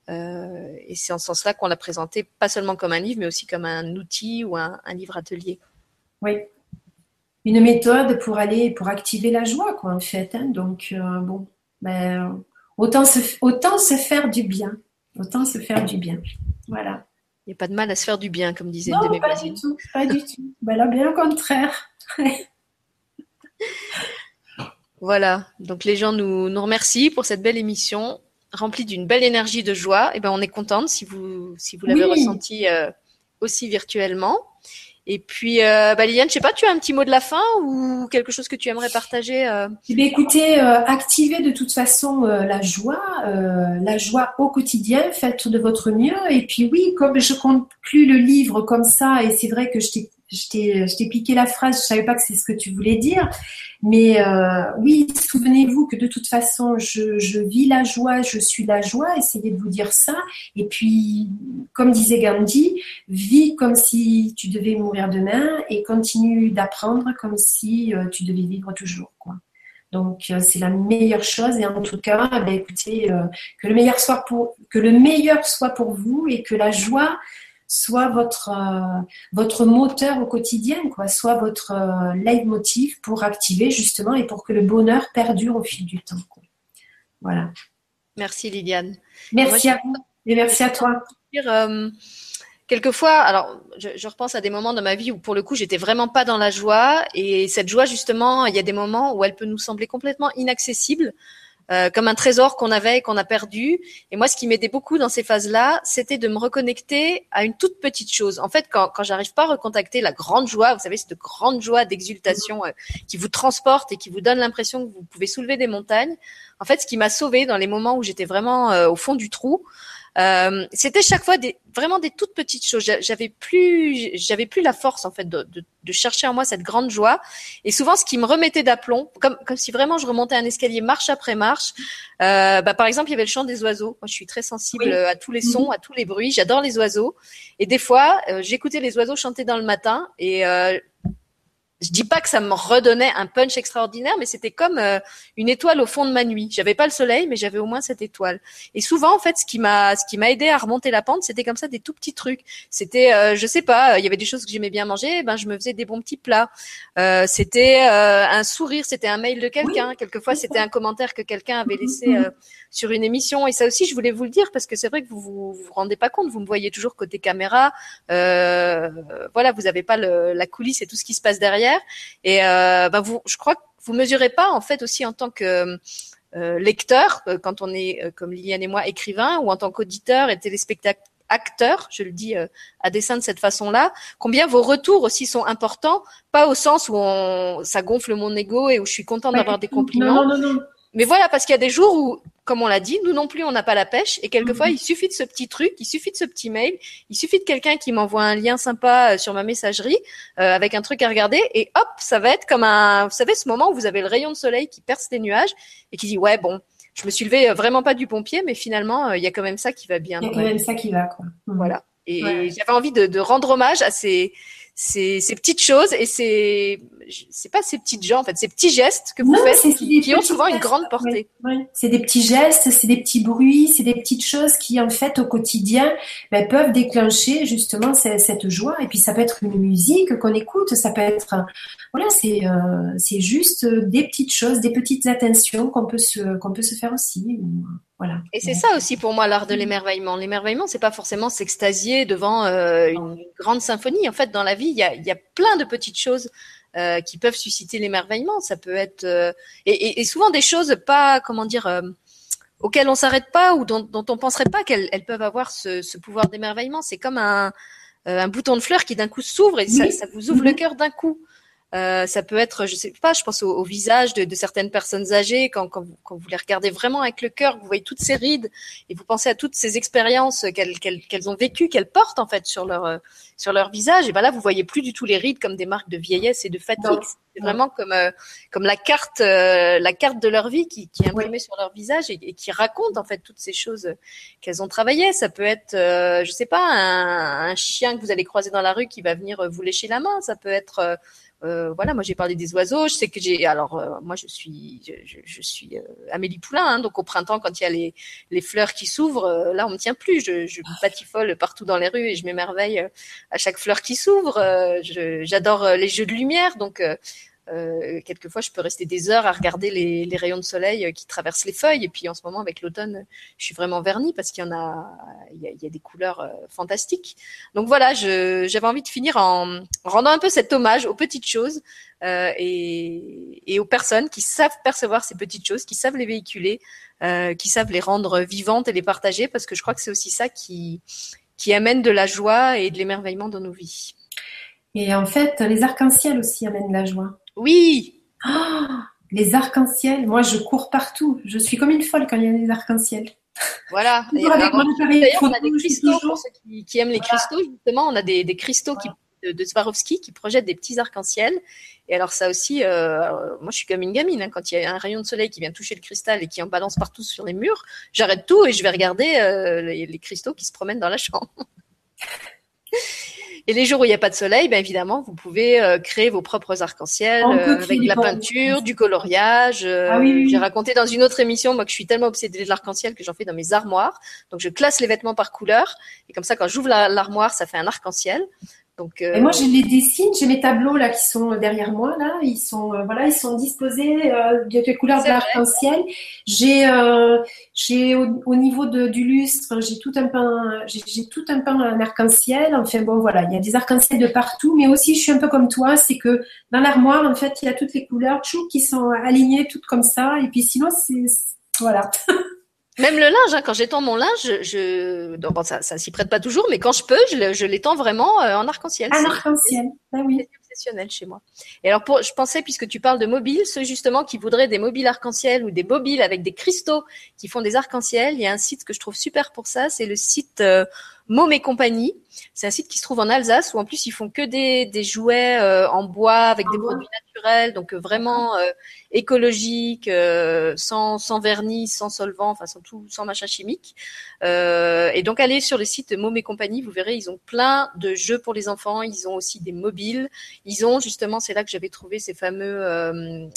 Et c'est en ce sens-là qu'on l'a présenté, pas seulement comme un livre, mais aussi comme un outil ou un, un livre atelier. Oui. Une méthode pour aller, pour activer la joie, quoi, en fait. hein. Donc, euh, bon, ben, autant se, autant se faire du bien. Autant se faire du bien. Voilà. Il n'y a pas de mal à se faire du bien, comme disait Non, de mes pas voisines. du tout, pas du tout. Ben là, bien au contraire. [laughs] Voilà. Donc les gens nous, nous remercient pour cette belle émission remplie d'une belle énergie de joie. Et ben on est contente si vous si vous l'avez Oui. ressenti euh, aussi virtuellement. Et puis euh, bah, Liliane, je sais pas, tu as un petit mot de la fin ou quelque chose que tu aimerais partager euh, Eh bien, écoutez, euh, activez de toute façon la joie, la joie au quotidien, faites de votre mieux. Et puis oui, comme je conclus le livre comme ça, et c'est vrai que je t'ai, je t'ai, piqué la phrase, je savais pas que c'est ce que tu voulais dire, mais euh, oui, souvenez-vous que de toute façon, je, je vis la joie, je suis la joie. Essayez de vous dire ça. Et puis, comme disait Gandhi, vis comme si tu devais mourir demain et continue d'apprendre comme si euh, tu devais vivre toujours. Quoi. Donc euh, c'est la meilleure chose et en tout cas, ben, écoutez, euh, que le meilleur soit pour que le meilleur soit pour vous et que la joie soit votre euh, votre moteur au quotidien, quoi, soit votre euh, leitmotiv pour activer justement et pour que le bonheur perdure au fil du temps. Quoi. Voilà. Merci Liliane. Merci Moi, à vous et merci à toi. dire, euh, quelquefois, alors je, je repense à des moments dans ma vie où pour le coup j'étais vraiment pas dans la joie et cette joie justement, il y a des moments où elle peut nous sembler complètement inaccessible. Euh, comme un trésor qu'on avait et qu'on a perdu. Et moi, ce qui m'aidait beaucoup dans ces phases-là, c'était de me reconnecter à une toute petite chose. En fait, quand, quand j'arrive pas à recontacter la grande joie, vous savez, cette grande joie d'exultation euh, qui vous transporte et qui vous donne l'impression que vous pouvez soulever des montagnes. En fait, ce qui m'a sauvé dans les moments où j'étais vraiment euh, au fond du trou, euh, c'était chaque fois des, vraiment des toutes petites choses. J'a- J'avais plus, j'avais plus la force en fait de, de, de chercher en moi cette grande joie. Et souvent, ce qui me remettait d'aplomb, comme, comme si vraiment je remontais un escalier marche après marche. Euh, bah, par exemple, il y avait le chant des oiseaux. Moi, je suis très sensible Oui. à tous les sons, à tous les bruits. J'adore les oiseaux. Et des fois, euh, j'écoutais les oiseaux chanter dans le matin et euh, je dis pas que ça me redonnait un punch extraordinaire, mais c'était comme euh, une étoile au fond de ma nuit. J'avais pas le soleil, mais j'avais au moins cette étoile. Et souvent, en fait, ce qui m'a, ce qui m'a aidé à remonter la pente, c'était comme ça des tout petits trucs. C'était, euh, je sais pas, il y avait des choses que j'aimais bien manger, ben je me faisais des bons petits plats. Euh, c'était euh, un sourire, c'était un mail de quelqu'un. Quelquefois, c'était un commentaire que quelqu'un avait laissé euh, sur une émission. Et ça aussi, je voulais vous le dire parce que c'est vrai que vous vous, vous rendez pas compte. Vous me voyez toujours côté caméra. Euh, voilà, vous avez pas le, la coulisse et tout ce qui se passe derrière. Et euh, ben vous, je crois que vous mesurez pas en fait aussi en tant que euh, lecteur, euh, quand on est euh, comme Liliane et moi écrivain, ou en tant qu'auditeur et téléspectateur acteur, je le dis à dessein de cette façon-là, combien vos retours aussi sont importants, pas au sens où on, ça gonfle mon ego et où je suis contente d'avoir des compliments. Non, non, non, mais voilà, parce qu'il y a des jours où, comme on l'a dit, nous non plus, on n'a pas la pêche. Et quelquefois, mhm. il suffit de ce petit truc, il suffit de ce petit mail, il suffit de quelqu'un qui m'envoie un lien sympa euh, sur ma messagerie euh, avec un truc à regarder. Et hop, ça va être comme un, vous savez, ce moment où vous avez le rayon de soleil qui perce les nuages et qui dit, ouais, bon, je me suis levé euh, vraiment pas du bon pied, mais finalement, il y a quand même ça qui va bien. Il y a quand même ça qui va, quoi. Voilà. Et j'avais envie de, de, rendre hommage à ces, ces, ces petites choses et ces, c'est pas ces petites gens en fait, ces petits gestes que vous faites qui, ont souvent une grande portée. C'est des petits gestes, c'est des petits bruits, c'est des petites choses qui en fait au quotidien ben, peuvent déclencher justement cette, joie. Et puis ça peut être une musique qu'on écoute, ça peut être voilà, c'est euh, c'est juste des petites choses, des petites attentions qu'on peut se qu'on peut se faire aussi. Voilà. Et c'est ça aussi pour moi l'art de l'émerveillement. L'émerveillement, c'est pas forcément s'extasier devant euh, une grande symphonie. En fait, dans la vie, il y a, y a plein de petites choses euh, qui peuvent susciter l'émerveillement. Ça peut être euh, et, et, souvent des choses pas comment dire auxquelles on s'arrête pas ou dont, dont on penserait pas qu'elles elles peuvent avoir ce, ce pouvoir d'émerveillement. C'est comme un, un bouton de fleur qui d'un coup s'ouvre et ça, ça, vous ouvre le cœur d'un coup. Euh, ça peut être, je sais pas, je pense au, visage de, de, certaines personnes âgées quand, quand, vous, quand, vous, les regardez vraiment avec le cœur, vous voyez toutes ces rides et vous pensez à toutes ces expériences qu'elles qu'elles ont vécues, qu'elles portent en fait sur leur sur leur visage. Et ben là, vous voyez plus du tout les rides comme des marques de vieillesse et de fatigue. C'est vraiment comme euh, comme la carte euh, la carte de leur vie qui, qui est imprimée sur leur visage et, qui raconte en fait toutes ces choses qu'elles ont travaillées. Ça peut être, je sais pas, un, un, chien que vous allez croiser dans la rue qui va venir vous lécher la main. Ça peut être euh, voilà, moi j'ai parlé des oiseaux. Je sais que j'ai, alors euh, moi je suis, je, je suis euh, Amélie Poulain, hein, donc au printemps quand il y a les, les fleurs qui s'ouvrent, là on me tient plus. Je, je patifole partout dans les rues et je m'émerveille à chaque fleur qui s'ouvre. j'adore les jeux de lumière, donc euh, quelquefois, je peux rester des heures à regarder les, les, rayons de soleil euh, qui traversent les feuilles. Et puis, en ce moment, avec l'automne, je suis vraiment vernie parce qu'il y en a, il y a, il y a des couleurs euh, fantastiques. Donc voilà, j'avais envie de finir en rendant un peu cet hommage aux petites choses euh, et, et, aux personnes qui savent percevoir ces petites choses, qui savent les véhiculer, euh, qui savent les rendre vivantes et les partager, parce que je crois que c'est aussi ça qui qui amène de la joie et de l'émerveillement dans nos vies. Et en fait, les arcs-en-ciel aussi amènent la joie. Oui. [gasps] Les arcs-en-ciel. Moi, je cours partout. Je suis comme une folle quand il y a des arcs-en-ciel. Voilà. [laughs] D'ailleurs, on a des cristaux pour ceux qui, aiment les cristaux. Justement, on a des, cristaux qui, de, Swarovski qui projettent des petits arcs-en-ciel. Et alors ça aussi, euh, moi je suis comme une gamine. Hein, quand il y a un rayon de soleil qui vient toucher le cristal et qui en balance partout sur les murs, j'arrête tout et je vais regarder euh, les cristaux qui se promènent dans la chambre. [laughs] Et les jours où il n'y a pas de soleil, bien évidemment, vous pouvez euh, créer vos propres arcs-en-ciel euh, avec de la peinture, du coloriage. Euh, ah j'ai raconté dans une autre émission, moi, que je suis tellement obsédée de l'arc-en-ciel que j'en fais dans mes armoires. Donc, je classe les vêtements par couleur. Et comme ça, quand j'ouvre l'armoire, ça fait un arc-en-ciel. Euh, et moi, je les dessine. J'ai mes tableaux là qui sont derrière moi. Là, ils sont euh, voilà, ils sont disposés euh, de, de couleurs de l'arc-en-ciel. J'ai j'ai au, niveau de, du lustre, j'ai tout un pain, j'ai tout un pain en arc-en-ciel. Enfin bon, voilà, il y a des arcs-en-ciel de partout. Mais aussi, je suis un peu comme toi, c'est que dans l'armoire, en fait, il y a toutes les couleurs, tchou, qui sont alignées toutes comme ça. Et puis sinon, c'est voilà. [laughs] Même le linge, hein, quand j'étends mon linge, je, bon, ça, ça s'y prête pas toujours, mais quand je peux, je, l'étends vraiment euh, en arc-en-ciel. En arc-en-ciel, ah oui. C'est obsessionnel chez moi. Et alors, pour, je pensais, puisque tu parles de mobiles, ceux justement qui voudraient des mobiles arc-en-ciel ou des mobiles avec des cristaux qui font des arc-en-ciel, il y a un site que je trouve super pour ça, c'est le site euh, Môme et compagnie. C'est un site qui se trouve en Alsace où en plus ils font que des, des jouets euh, en bois avec des produits naturels, donc euh, vraiment euh, écologiques, euh, sans, sans vernis, sans solvant, enfin sans tout, sans machin chimique. et donc allez sur le site Môme et compagnie, vous verrez ils ont plein de jeux pour les enfants. Ils ont aussi des mobiles. Ils ont justement, c'est là que j'avais trouvé ces fameux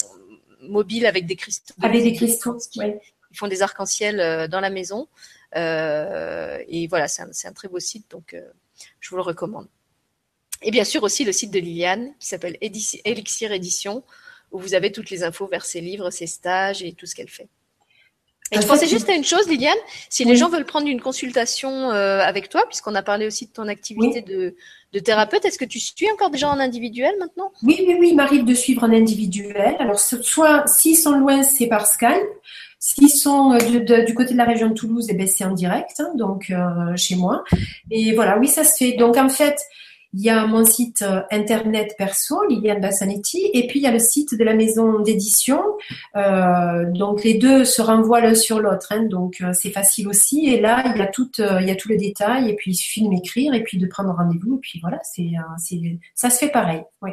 mobiles avec des cristaux. Avec des cristaux. Ils font des arcs-en-ciel dans la maison. Euh, et voilà, c'est un, très beau site, donc euh, je vous le recommande. Et bien sûr aussi le site de Liliane qui s'appelle Elixir Édition, où vous avez toutes les infos vers ses livres, ses stages et tout ce qu'elle fait. Et je pensais juste à une chose, Liliane, si les gens veulent prendre une consultation euh, avec toi, puisqu'on a parlé aussi de ton activité de, de, thérapeute, est-ce que tu suis encore des gens en individuel maintenant? Oui, oui, oui, il m'arrive de suivre en individuel. Alors, soit s'ils sont loin, c'est par Skype. S'ils sont euh, du côté de la région de Toulouse, eh ben, c'est en direct, hein, donc euh, chez moi. Et voilà, oui, ça se fait. Donc en fait, il y a mon site euh, internet perso, Liliane Bassanetti, et puis il y a le site de la maison d'édition. Euh, donc les deux se renvoient l'un sur l'autre, hein, donc euh, c'est facile aussi. Et là, il y a tout, il y a le détail, et puis il suffit de m'écrire, et puis de prendre rendez-vous, et puis voilà, c'est, ça se fait pareil. Oui.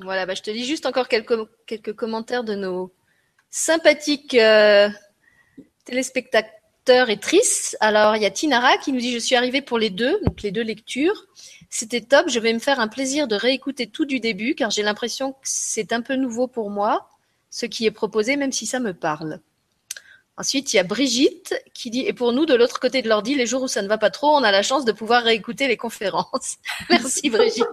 Voilà, bah, je te lis juste encore quelques, quelques commentaires de nos sympathiques téléspectateurs et tristes. Alors, il y a Tinara qui nous dit Je suis arrivée pour les deux, donc les deux lectures. C'était top. Je vais me faire un plaisir de réécouter tout du début car j'ai l'impression que c'est un peu nouveau pour moi, ce qui est proposé, même si ça me parle. Ensuite, il y a Brigitte qui dit Et pour nous, de l'autre côté de l'ordi, les jours où ça ne va pas trop, on a la chance de pouvoir réécouter les conférences. [laughs] Merci Brigitte.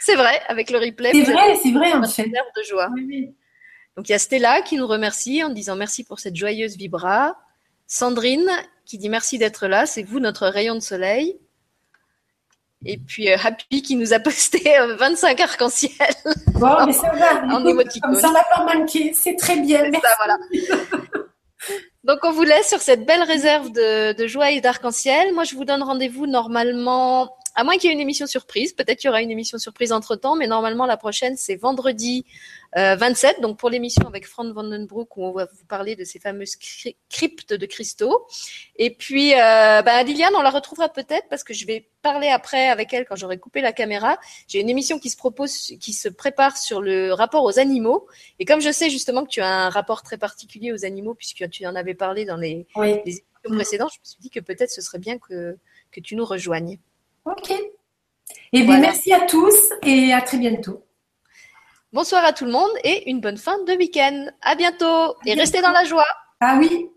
c'est vrai, avec le replay. C'est vrai, c'est vrai, en fait. de joie. Donc il y a Stella qui nous remercie en disant merci pour cette joyeuse vibra. Sandrine qui dit merci d'être là, c'est vous notre rayon de soleil. Et puis euh, Happy qui nous a posté 25 euh, arcs-en-ciel. Bon, mais ça va. [laughs] en émoticône. Ça n'a pas manqué. C'est très bien. Merci. Ça, voilà. [laughs] Donc on vous laisse sur cette belle réserve de, de joie et d'arc-en-ciel. Moi, je vous donne rendez-vous normalement à moins qu'il y ait une émission surprise, peut-être qu'il y aura une émission surprise entre temps, mais normalement la prochaine c'est vendredi 27, euh, donc pour l'émission avec Frank Vandenbroek où on va vous parler de ces fameuses cryptes de cristaux. Et puis euh, bah, Liliane, on la retrouvera peut-être parce que je vais parler après avec elle quand j'aurai coupé la caméra. J'ai une émission qui se propose, qui se prépare sur le rapport aux animaux. Et comme je sais justement que tu as un rapport très particulier aux animaux puisque tu en avais parlé dans les, les émissions précédentes, je me suis dit que peut-être ce serait bien que que tu nous rejoignes. Ok. Et eh bien, merci à tous et à très bientôt. Bonsoir à tout le monde et une bonne fin de week-end. À bientôt et restez dans la joie. Ah oui.